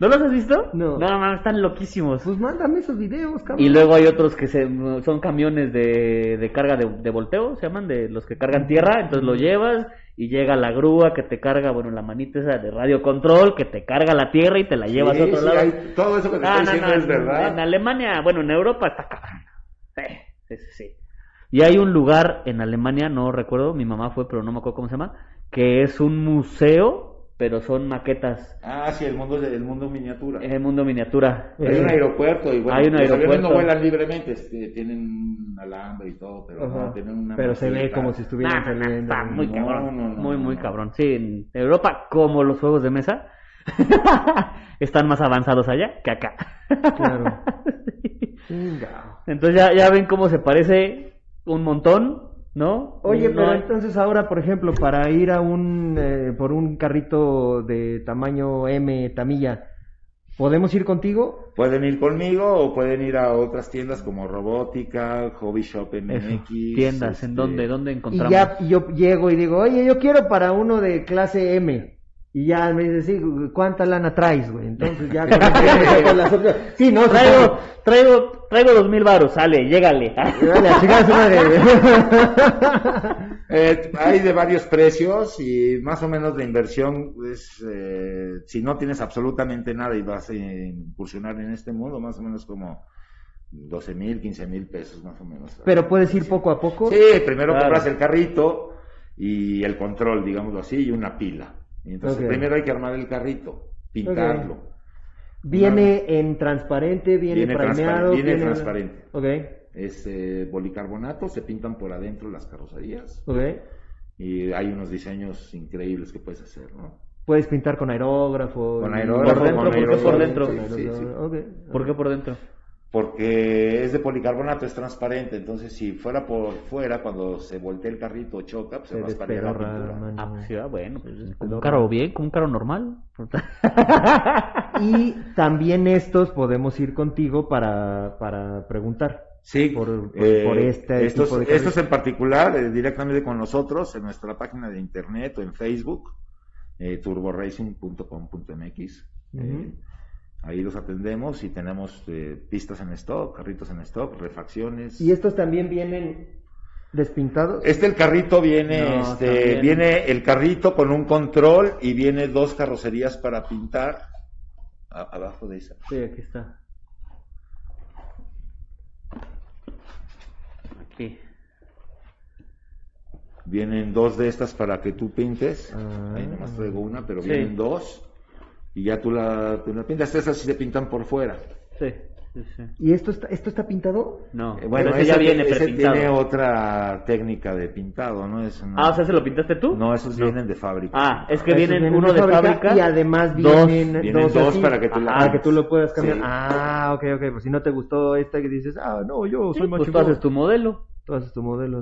Speaker 2: ¿No los has visto?
Speaker 1: No.
Speaker 2: No, mames, están loquísimos.
Speaker 1: Pues mándame esos videos, cabrón.
Speaker 2: Y luego hay otros que se, son camiones de, de carga de, de volteo, se llaman, de los que cargan tierra, entonces lo llevas y llega la grúa que te carga, bueno, la manita esa de radio control que te carga la tierra y te la llevas
Speaker 3: Sí,
Speaker 2: a otro
Speaker 3: sí,
Speaker 2: lado.
Speaker 3: hay- todo eso que te
Speaker 2: Ah,
Speaker 3: estoy
Speaker 2: no,
Speaker 3: diciendo
Speaker 2: no,
Speaker 3: es
Speaker 2: en-
Speaker 3: verdad.
Speaker 2: En Alemania, bueno, en Europa está cabrón. Sí, sí, sí. Y hay un lugar en Alemania, no recuerdo, mi mamá fue, pero no me acuerdo cómo se llama, que es un museo, pero son maquetas.
Speaker 3: Ah, sí, el mundo, es el mundo miniatura.
Speaker 2: Es el mundo miniatura.
Speaker 3: Hay un
Speaker 2: Eh,
Speaker 3: aeropuerto y bueno,
Speaker 2: Hay un
Speaker 3: los aviones
Speaker 2: aeropuerto.
Speaker 3: no vuelan libremente, este, tienen un alambre y todo, pero no, tienen una
Speaker 1: Pero se ve como si estuvieran
Speaker 2: nah,
Speaker 1: saliendo.
Speaker 2: muy
Speaker 3: No,
Speaker 2: cabrón.
Speaker 3: no, no,
Speaker 2: muy,
Speaker 3: no,
Speaker 2: muy
Speaker 3: no.
Speaker 2: cabrón. Sí, en Europa, como los juegos de mesa, están más avanzados allá que acá.
Speaker 1: Claro.
Speaker 2: Entonces ya, ya ven cómo se parece un montón. ¿No?
Speaker 1: Oye,
Speaker 2: No
Speaker 1: pero
Speaker 2: hay-
Speaker 1: entonces ahora, por ejemplo, para ir a un, eh, por un carrito de tamaño M, tamilla, ¿podemos ir contigo?
Speaker 3: Pueden ir conmigo o pueden ir a otras tiendas como Robótica, Hobby Shop
Speaker 2: Eso,
Speaker 3: MX.
Speaker 2: Tiendas, ¿en
Speaker 3: este,
Speaker 2: dónde? ¿Dónde
Speaker 1: Y
Speaker 2: encontramos?
Speaker 1: ya y yo llego y digo, oye, yo quiero para uno de clase M. Y ya me dice, sí, ¿cuánta lana traes, güey? Entonces ya con las opciones. Sí, no,
Speaker 2: Traigo, traigo, traigo dos mil baros, sale, llégale.
Speaker 1: Dale, a chingar su madre.
Speaker 3: Eh, hay de varios precios y más o menos la inversión es, eh, si no tienes absolutamente nada y vas a incursionar en este mundo, más o menos como 12 mil, 15 mil pesos más o menos.
Speaker 1: Pero puedes ir poco a poco.
Speaker 3: Sí, primero
Speaker 2: Claro.
Speaker 3: compras el carrito y el control, digámoslo así, y una pila. Y entonces primero hay que armar el carrito, pintarlo.
Speaker 1: Viene en transparente, viene,
Speaker 3: Viene
Speaker 1: primeado.
Speaker 3: transparente, viene transparente.
Speaker 1: Ok,
Speaker 3: Es eh, policarbonato, se pintan por adentro las carrocerías
Speaker 1: ok.
Speaker 3: y hay unos diseños increíbles que puedes hacer, ¿no?
Speaker 1: Puedes pintar con aerógrafo.
Speaker 3: Con aerógrafo,
Speaker 2: Por dentro,
Speaker 3: con
Speaker 2: ¿por qué
Speaker 3: aerógrafo,
Speaker 2: por dentro?
Speaker 3: sí, sí, sí.
Speaker 1: Ok.
Speaker 2: ¿Por qué por dentro?
Speaker 3: Porque es de policarbonato, es transparente, entonces si fuera por fuera, cuando se voltea el carrito o choca, pues se,
Speaker 1: Se
Speaker 3: rasparía la pintura.
Speaker 2: Ah, pues sí, ah, bueno, pues como un carro bien, como un carro normal.
Speaker 1: Y también estos podemos ir contigo para, para preguntar.
Speaker 3: Sí,
Speaker 1: Por- por-
Speaker 3: eh,
Speaker 1: por este
Speaker 3: estos,
Speaker 1: tipo de
Speaker 3: estos en particular, eh, directamente con nosotros en nuestra página de internet o en Facebook, eh, turboracing.com.mx.
Speaker 1: Ujú.
Speaker 3: Eh, ahí los atendemos y tenemos eh, pistas en stock, carritos en stock, refacciones.
Speaker 1: ¿Y estos también vienen despintados?
Speaker 3: Este el carrito viene,
Speaker 2: No,
Speaker 3: este, viene el carrito con un control y viene dos carrocerías para pintar a- abajo de esa.
Speaker 2: Sí, aquí está. Aquí.
Speaker 3: Vienen dos de estas para que tú pintes.
Speaker 1: Ah.
Speaker 3: Ahí nomás traigo una, pero
Speaker 2: Sí.
Speaker 3: vienen dos. Y ya tú la, tú la pintas. Estas sí se pintan por fuera.
Speaker 2: Sí, sí, sí.
Speaker 1: ¿Y esto está, esto está pintado?
Speaker 2: No,
Speaker 3: Eh, bueno,
Speaker 2: ese
Speaker 3: ese,
Speaker 2: ya viene
Speaker 3: ese tiene otra técnica de pintado, ¿no? Es una-
Speaker 2: Ah, o sea, ¿se lo pintaste tú?
Speaker 3: No, esos vienen de fábrica.
Speaker 2: Ah, es que
Speaker 1: Estos
Speaker 2: vienen uno de fábrica.
Speaker 1: y además
Speaker 2: dos.
Speaker 1: vienen,
Speaker 3: Vienen
Speaker 1: dos,
Speaker 3: dos para que tú la
Speaker 1: que tú lo puedas cambiar.
Speaker 3: Sí.
Speaker 1: Ah, ok, ok. Pues si no te gustó esta que dices, ah, no, yo
Speaker 2: Sí,
Speaker 1: soy más
Speaker 2: pues tú haces tu modelo.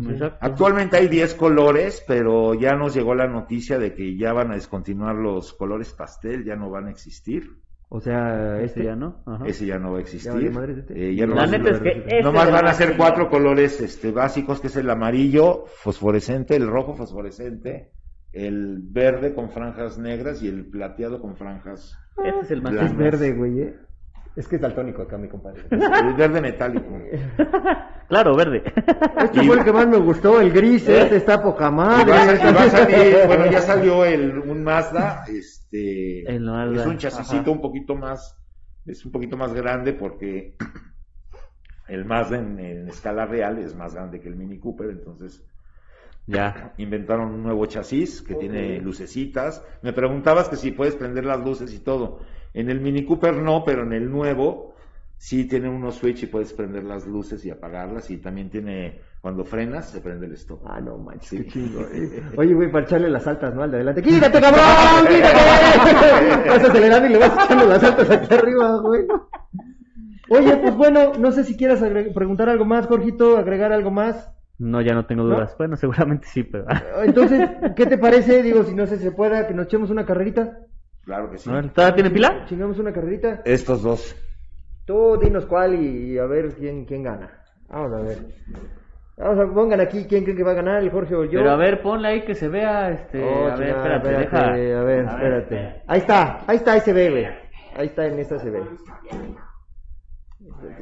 Speaker 1: Sí.
Speaker 2: Exacto.
Speaker 3: Actualmente hay 10 colores, pero ya nos llegó la noticia de que ya van a descontinuar los colores pastel, ya no van a existir.
Speaker 1: O sea,
Speaker 2: Este
Speaker 1: este
Speaker 2: ya no. Ajá.
Speaker 3: Ese ya no va a
Speaker 1: Ya
Speaker 3: existir.
Speaker 1: madres este.
Speaker 3: Eh, ya
Speaker 1: La
Speaker 2: neta es que este
Speaker 3: nomás van a ser cuatro colores este, básicos, que es el amarillo fosforescente, el rojo fosforescente, el verde con franjas negras y el plateado con franjas.
Speaker 2: Ese es el más
Speaker 1: verde, güey, ¿eh? Es que es daltónico acá, mi compadre.
Speaker 3: El verde metálico.
Speaker 2: Claro, verde.
Speaker 1: Este fue el que más me gustó, el gris, este está poca madre.
Speaker 3: y bueno, ya salió el, un Mazda, este,
Speaker 2: El Mazda,
Speaker 3: es un chasisito
Speaker 2: ajá.
Speaker 3: un poquito más, es un poquito más grande porque el Mazda en, en escala real es más grande que el Mini Cooper, entonces
Speaker 2: Ya.
Speaker 3: inventaron un nuevo chasis que tiene lucecitas. Me preguntabas que si puedes prender las luces y todo. En el Mini Cooper no, pero en el nuevo sí tiene unos switch y puedes prender las luces y apagarlas y también tiene cuando frenas se prende el stop.
Speaker 1: Ah, no manches,
Speaker 3: Sí.
Speaker 1: qué chingo. eh. Oye, güey, para echarle las altas, ¿no? Al de adelante. ¡Quítate, cabrón! ¡Quítate! Vas acelerando y le vas echando las altas aquí arriba, güey. Oye, pues bueno, no sé si quieras preguntar algo más, Jorgito, agregar algo más.
Speaker 2: No, ya no tengo
Speaker 1: ¿No?
Speaker 2: dudas. Bueno, seguramente sí, pero.
Speaker 1: Entonces, ¿qué te parece? Digo, si no sé si se pueda, que nos echemos una carrerita.
Speaker 3: Claro que sí.
Speaker 2: ¿Todavía tiene pila?
Speaker 1: Chingamos una carrerita.
Speaker 3: Estos dos.
Speaker 1: Tú dinos cuál y, a ver quién, quién gana. Vamos a ver. Vamos a pongan aquí quién creen que va a ganar, el Jorge o yo.
Speaker 2: Pero a ver, ponle ahí que se vea. Este,
Speaker 1: Oh,
Speaker 2: a ver,
Speaker 1: chingada,
Speaker 2: espérate, deja.
Speaker 1: A ver, espérate. Ahí está, ahí está, ahí se ve, güey. Ahí está, en esta se ve.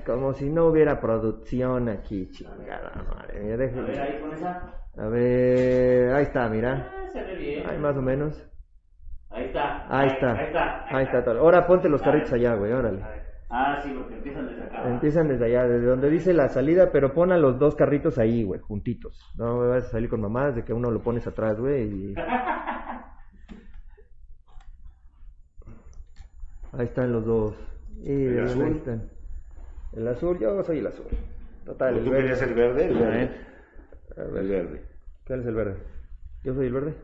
Speaker 1: Como si no hubiera producción aquí, chingada madre. mía,
Speaker 2: A ver, ahí con esa.
Speaker 1: A ver, ahí está, mira.
Speaker 2: Ah, se ve bien.
Speaker 1: Ahí más o menos.
Speaker 2: Ahí está.
Speaker 1: Ahí está.
Speaker 2: Ahí está.
Speaker 1: Ahí está. Ahora ponte los carritos allá, güey, órale.
Speaker 2: A ver. Ah, sí, porque empiezan desde acá.
Speaker 1: Empiezan desde allá, desde donde dice la salida, pero pon a los dos carritos ahí, güey, juntitos. No me vas a salir con mamadas de que uno lo pones atrás, güey. y- Ahí están los dos. Y
Speaker 3: ¿El
Speaker 1: ahí
Speaker 3: azul?
Speaker 1: están. El azul, yo soy el azul. Total, el
Speaker 3: ¿Tú
Speaker 1: verde.
Speaker 3: querías el verde? El verde.
Speaker 2: ver.
Speaker 1: A ver,
Speaker 3: El verde.
Speaker 1: ¿Cuál es el verde? Yo soy el verde.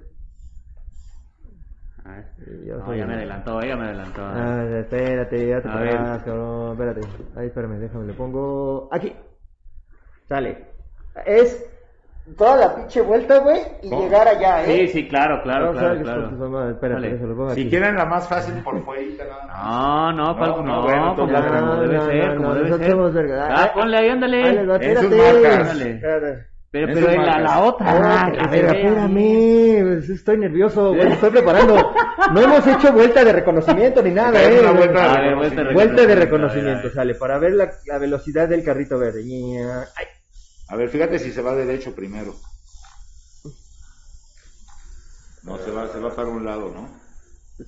Speaker 2: A ver.
Speaker 1: Y yo
Speaker 2: No,
Speaker 1: soy
Speaker 2: ya me adelantó, ya me adelantó.
Speaker 1: Ah, espérate, ya te
Speaker 2: A ver.
Speaker 1: paras, cabrón. Espérate. Ahí, espérame, déjame, le pongo. Aquí. Sale. Es toda la pinche vuelta, güey, y
Speaker 3: ¿Cómo?
Speaker 1: llegar allá,
Speaker 2: Sí,
Speaker 1: ¿eh?
Speaker 2: sí, claro, claro, claro,
Speaker 1: ver,
Speaker 2: claro.
Speaker 1: pues, mamá, espérate,
Speaker 2: Dale.
Speaker 1: déjalo, pongo
Speaker 3: Si
Speaker 1: aquí.
Speaker 3: quieren la más fácil por más.
Speaker 2: No, no, ¿cuál-
Speaker 3: No,
Speaker 2: no,
Speaker 3: no, bueno,
Speaker 2: pues, como
Speaker 1: no,
Speaker 2: debe
Speaker 1: no,
Speaker 2: ser,
Speaker 1: no,
Speaker 2: como
Speaker 1: no,
Speaker 2: debe
Speaker 1: nosotros
Speaker 2: ser. Ah, ponle ahí, ándale.
Speaker 1: Ahí les va, espérate. Espérate.
Speaker 2: Pero,
Speaker 3: En
Speaker 2: pero y la, la otra.
Speaker 1: Ah, a ver, espérame, pues, estoy nervioso, güey, estoy preparando. No hemos hecho vuelta de reconocimiento ni nada, eh.
Speaker 3: una vuelta
Speaker 2: A
Speaker 3: de
Speaker 2: ver, vuelta de
Speaker 1: Vuelta de
Speaker 2: reconocimiento,
Speaker 1: sale, para ver la, la velocidad del carrito verde. Ay,
Speaker 3: A ver, fíjate si se va derecho primero. No, se va, se va para un lado, ¿no?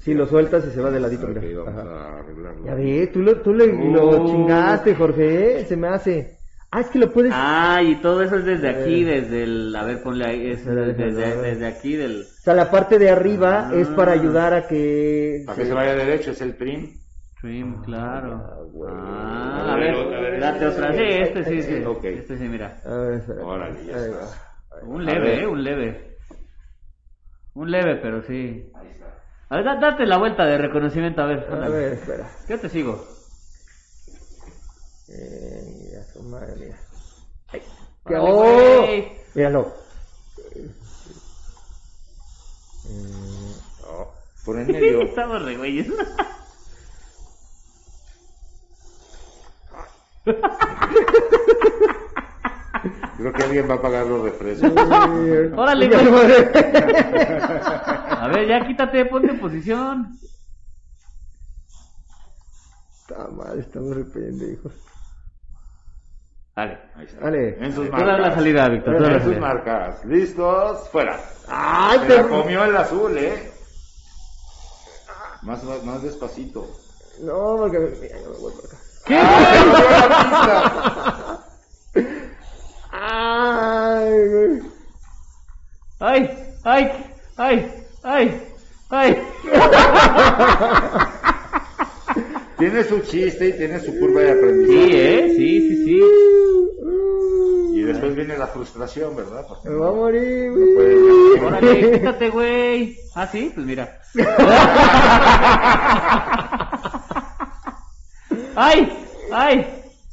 Speaker 1: Si lo sueltas y se va de ladito,
Speaker 3: Ok,
Speaker 1: mira.
Speaker 3: vamos a arreglarlo.
Speaker 1: Ya ve, tú lo, tú le, lo
Speaker 2: Uh.
Speaker 1: chingaste, Jorge, se me hace. Ah, es que lo puedes...
Speaker 2: Ah, y todo eso es desde aquí,
Speaker 1: Eh.
Speaker 2: desde el, a ver, ponle ahí, es desde, aquí del,
Speaker 1: O sea, la parte de arriba
Speaker 2: Ah.
Speaker 1: es para ayudar a que...
Speaker 3: Para que se vaya derecho, es el trim.
Speaker 2: trim, claro.
Speaker 1: Ah.
Speaker 2: Ah,
Speaker 3: A
Speaker 2: a
Speaker 3: ver,
Speaker 2: ver,
Speaker 3: a ver,
Speaker 2: date otra,
Speaker 3: sí,
Speaker 2: este sí,
Speaker 3: sí,
Speaker 2: este sí, mira.
Speaker 1: A ver, espera.
Speaker 3: Órale, ya está.
Speaker 1: va.
Speaker 2: Un leve,
Speaker 3: ver.
Speaker 2: eh, un leve. Un leve, pero sí.
Speaker 3: Ahí está.
Speaker 2: A ver, da- date la vuelta de reconocimiento, a ver.
Speaker 1: A ver, espera.
Speaker 2: Yo te sigo.
Speaker 1: Eh, mira, su madre, mira.
Speaker 2: Órale,
Speaker 1: ¡Oh!
Speaker 2: güey.
Speaker 1: Míralo. Mm, oh.
Speaker 3: Por en medio.
Speaker 2: Estamos re güeyes.
Speaker 3: Creo que alguien va a pagar los refrescos.
Speaker 2: Órale, güey.
Speaker 1: madre.
Speaker 2: A ver, ya quítate, ponte en posición.
Speaker 1: Está mal, estamos re pendejos.
Speaker 2: Dale.
Speaker 3: Ahí está.
Speaker 1: Dale.
Speaker 3: En sus marcas.
Speaker 2: la salida, Víctor. la
Speaker 3: En sus
Speaker 2: salida.
Speaker 3: marcas. ¿Listos? Fuera.
Speaker 1: ¡Ay,
Speaker 3: Se
Speaker 1: te...
Speaker 3: la comió el azul, ¿eh? Más, más, más despacito.
Speaker 1: No, porque... Mira, yo me voy por acá.
Speaker 2: ¿Qué?
Speaker 1: ¡Ay, güey!
Speaker 2: ¡Ay! ¡Ay! ¡Ay! ¡Ay! ¡Ay!
Speaker 3: Tiene su chiste y tiene su curva de
Speaker 2: Sí,
Speaker 3: aprendizaje.
Speaker 2: ¿eh? Sí, sí, sí.
Speaker 3: Y después viene la frustración, ¿verdad? Porque
Speaker 1: Me
Speaker 3: no-
Speaker 1: va a morir,
Speaker 3: no
Speaker 1: güey.
Speaker 3: puede-
Speaker 2: Órale, quítate, güey. Ah, sí, pues mira. ¡Ay! ¡Ay!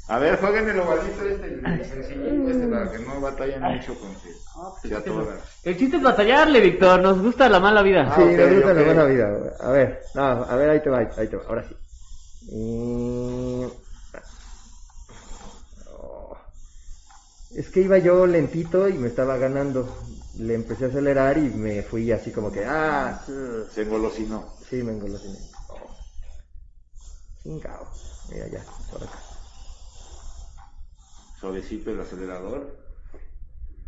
Speaker 3: A ver, jueguen el ovalito este, el sencillito este, para que no batallen mucho con que se atoran.
Speaker 2: El chiste es batallarle, Víctor. Nos gusta la mala vida.
Speaker 1: Sí,
Speaker 3: Ah,
Speaker 1: me
Speaker 3: ok,
Speaker 1: gusta la buena vida. A ver, no, a ver, ahí te va, ahí te va, ahora sí. Y- Oh. Es que iba yo lentito y me estaba ganando. Le empecé a acelerar y me fui así como que, ah,
Speaker 3: Se engolosinó.
Speaker 1: sí, me engolosiné. Oh. Chingao. Mira ya, por acá.
Speaker 3: Suavecito el acelerador.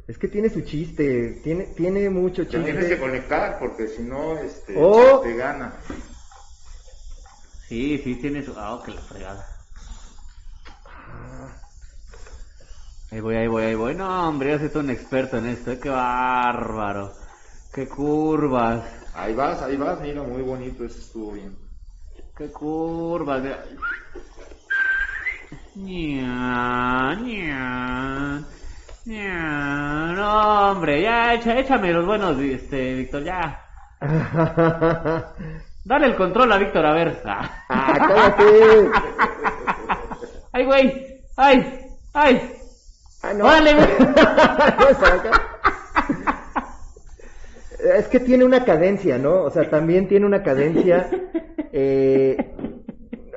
Speaker 1: Es que tiene su chiste, tiene, tiene mucho
Speaker 3: Te tienes que
Speaker 1: chiste.
Speaker 3: conectar porque si no, este,
Speaker 1: Oh.
Speaker 3: te gana.
Speaker 2: Sí, sí, tiene su. Ah, que la fregada. Ahí voy, ahí voy, ahí voy. No, hombre, yo soy todo un experto en esto. eh, Qué bárbaro. Qué curvas.
Speaker 3: Ahí vas, ahí vas, mira, muy bonito, eso estuvo bien.
Speaker 2: Qué curvas. Mira. No, hombre, ya, échame los buenos, este, Víctor, ya. Dale el control a Víctor, a ver. Ah.
Speaker 1: cállate.
Speaker 2: ¡Ay, güey! ¡Ay! ¡Ay!
Speaker 1: Ah, no. Es que tiene una cadencia, ¿no? O sea, también tiene una cadencia. Eh,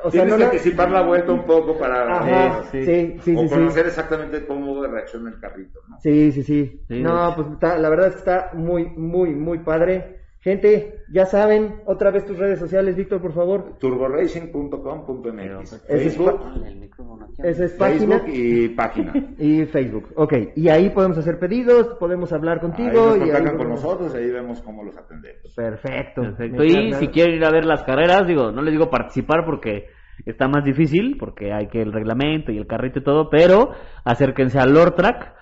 Speaker 1: o sea,
Speaker 3: Tienes
Speaker 1: no
Speaker 3: que
Speaker 1: la-
Speaker 3: anticipar la vuelta un poco para
Speaker 1: Ajá,
Speaker 3: eh,
Speaker 1: sí,
Speaker 2: sí.
Speaker 1: sí, sí,
Speaker 3: o
Speaker 1: sí.
Speaker 3: conocer exactamente cómo reacciona el carrito, ¿no?
Speaker 1: Sí, sí, sí.
Speaker 2: Sí,
Speaker 1: no, pues está- la verdad es que está muy, muy, muy padre. Gente, ya saben, otra vez tus redes sociales, Víctor, por favor.
Speaker 3: turboracing.com.mx
Speaker 1: Ese es
Speaker 3: Facebook,
Speaker 1: pa- Esa es página
Speaker 3: Facebook y página.
Speaker 1: y Facebook. Ok, y ahí podemos hacer pedidos, podemos hablar
Speaker 3: Ahí
Speaker 1: contigo.
Speaker 3: nos
Speaker 1: y ahí
Speaker 3: contactan con
Speaker 1: podemos-
Speaker 3: nosotros y ahí vemos cómo los atendemos.
Speaker 1: Perfecto.
Speaker 2: Perfecto.
Speaker 1: Me
Speaker 2: Y
Speaker 1: encanta.
Speaker 2: si quieren ir a ver las carreras, digo, no les digo participar porque está más difícil, porque hay que el reglamento y el carrito y todo, pero acérquense al Lord Track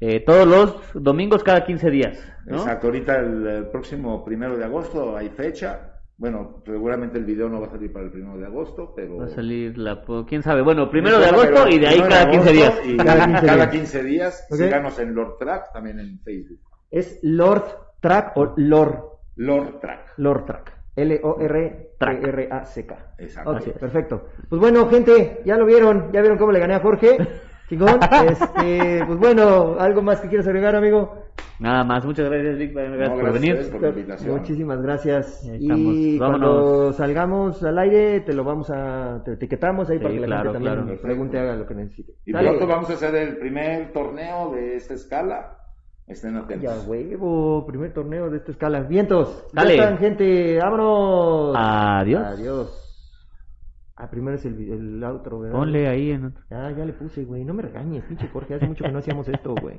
Speaker 2: eh, todos los domingos cada 15 días. ¿no?
Speaker 3: Exacto, ahorita el, el próximo primero de agosto hay fecha. Bueno, seguramente el video no va a salir para el primero de agosto, pero...
Speaker 2: Va a salir la... quién sabe. Bueno, primero de agosto y de ahí cada 15 días.
Speaker 3: Y
Speaker 1: Cada 15
Speaker 3: cada
Speaker 1: días.
Speaker 3: 15 días. Síganos en Lord Track, también en Facebook.
Speaker 1: ¿Es Lord Track o Lord?
Speaker 3: Lord Track.
Speaker 1: Lord Track. L-O-R-R-A-C-K.
Speaker 3: Exacto.
Speaker 1: Ok,
Speaker 2: Así es.
Speaker 1: perfecto. Pues bueno, gente, ya lo vieron, ya vieron cómo le gané a Jorge. Chingón. Este, pues bueno, ¿algo más que quieras agregar, amigo?
Speaker 2: Nada más, muchas gracias, Vic, gracias
Speaker 3: No,
Speaker 2: por
Speaker 3: gracias
Speaker 2: venir.
Speaker 3: por la invitación.
Speaker 1: Muchísimas gracias. Y
Speaker 2: Vámonos.
Speaker 1: cuando salgamos al aire, te lo vamos a, te etiquetamos ahí
Speaker 2: Sí,
Speaker 1: para que la
Speaker 2: claro,
Speaker 1: gente también
Speaker 2: claro.
Speaker 1: pregunte, haga lo que necesite.
Speaker 3: Y
Speaker 1: Sale.
Speaker 3: pronto vamos a hacer el primer torneo de esta escala. Estén atentos.
Speaker 1: Ya huevo, primer torneo de esta escala. Vientos.
Speaker 2: Dale.
Speaker 1: Ya están, gente. Vámonos.
Speaker 2: Adiós.
Speaker 1: Adiós. Ah, primero es el, el outro, ¿verdad?
Speaker 2: Ponle ahí en otro.
Speaker 1: Ah, ya le puse, güey. No me regañes, pinche Jorge. Hace mucho que no hacíamos esto, güey.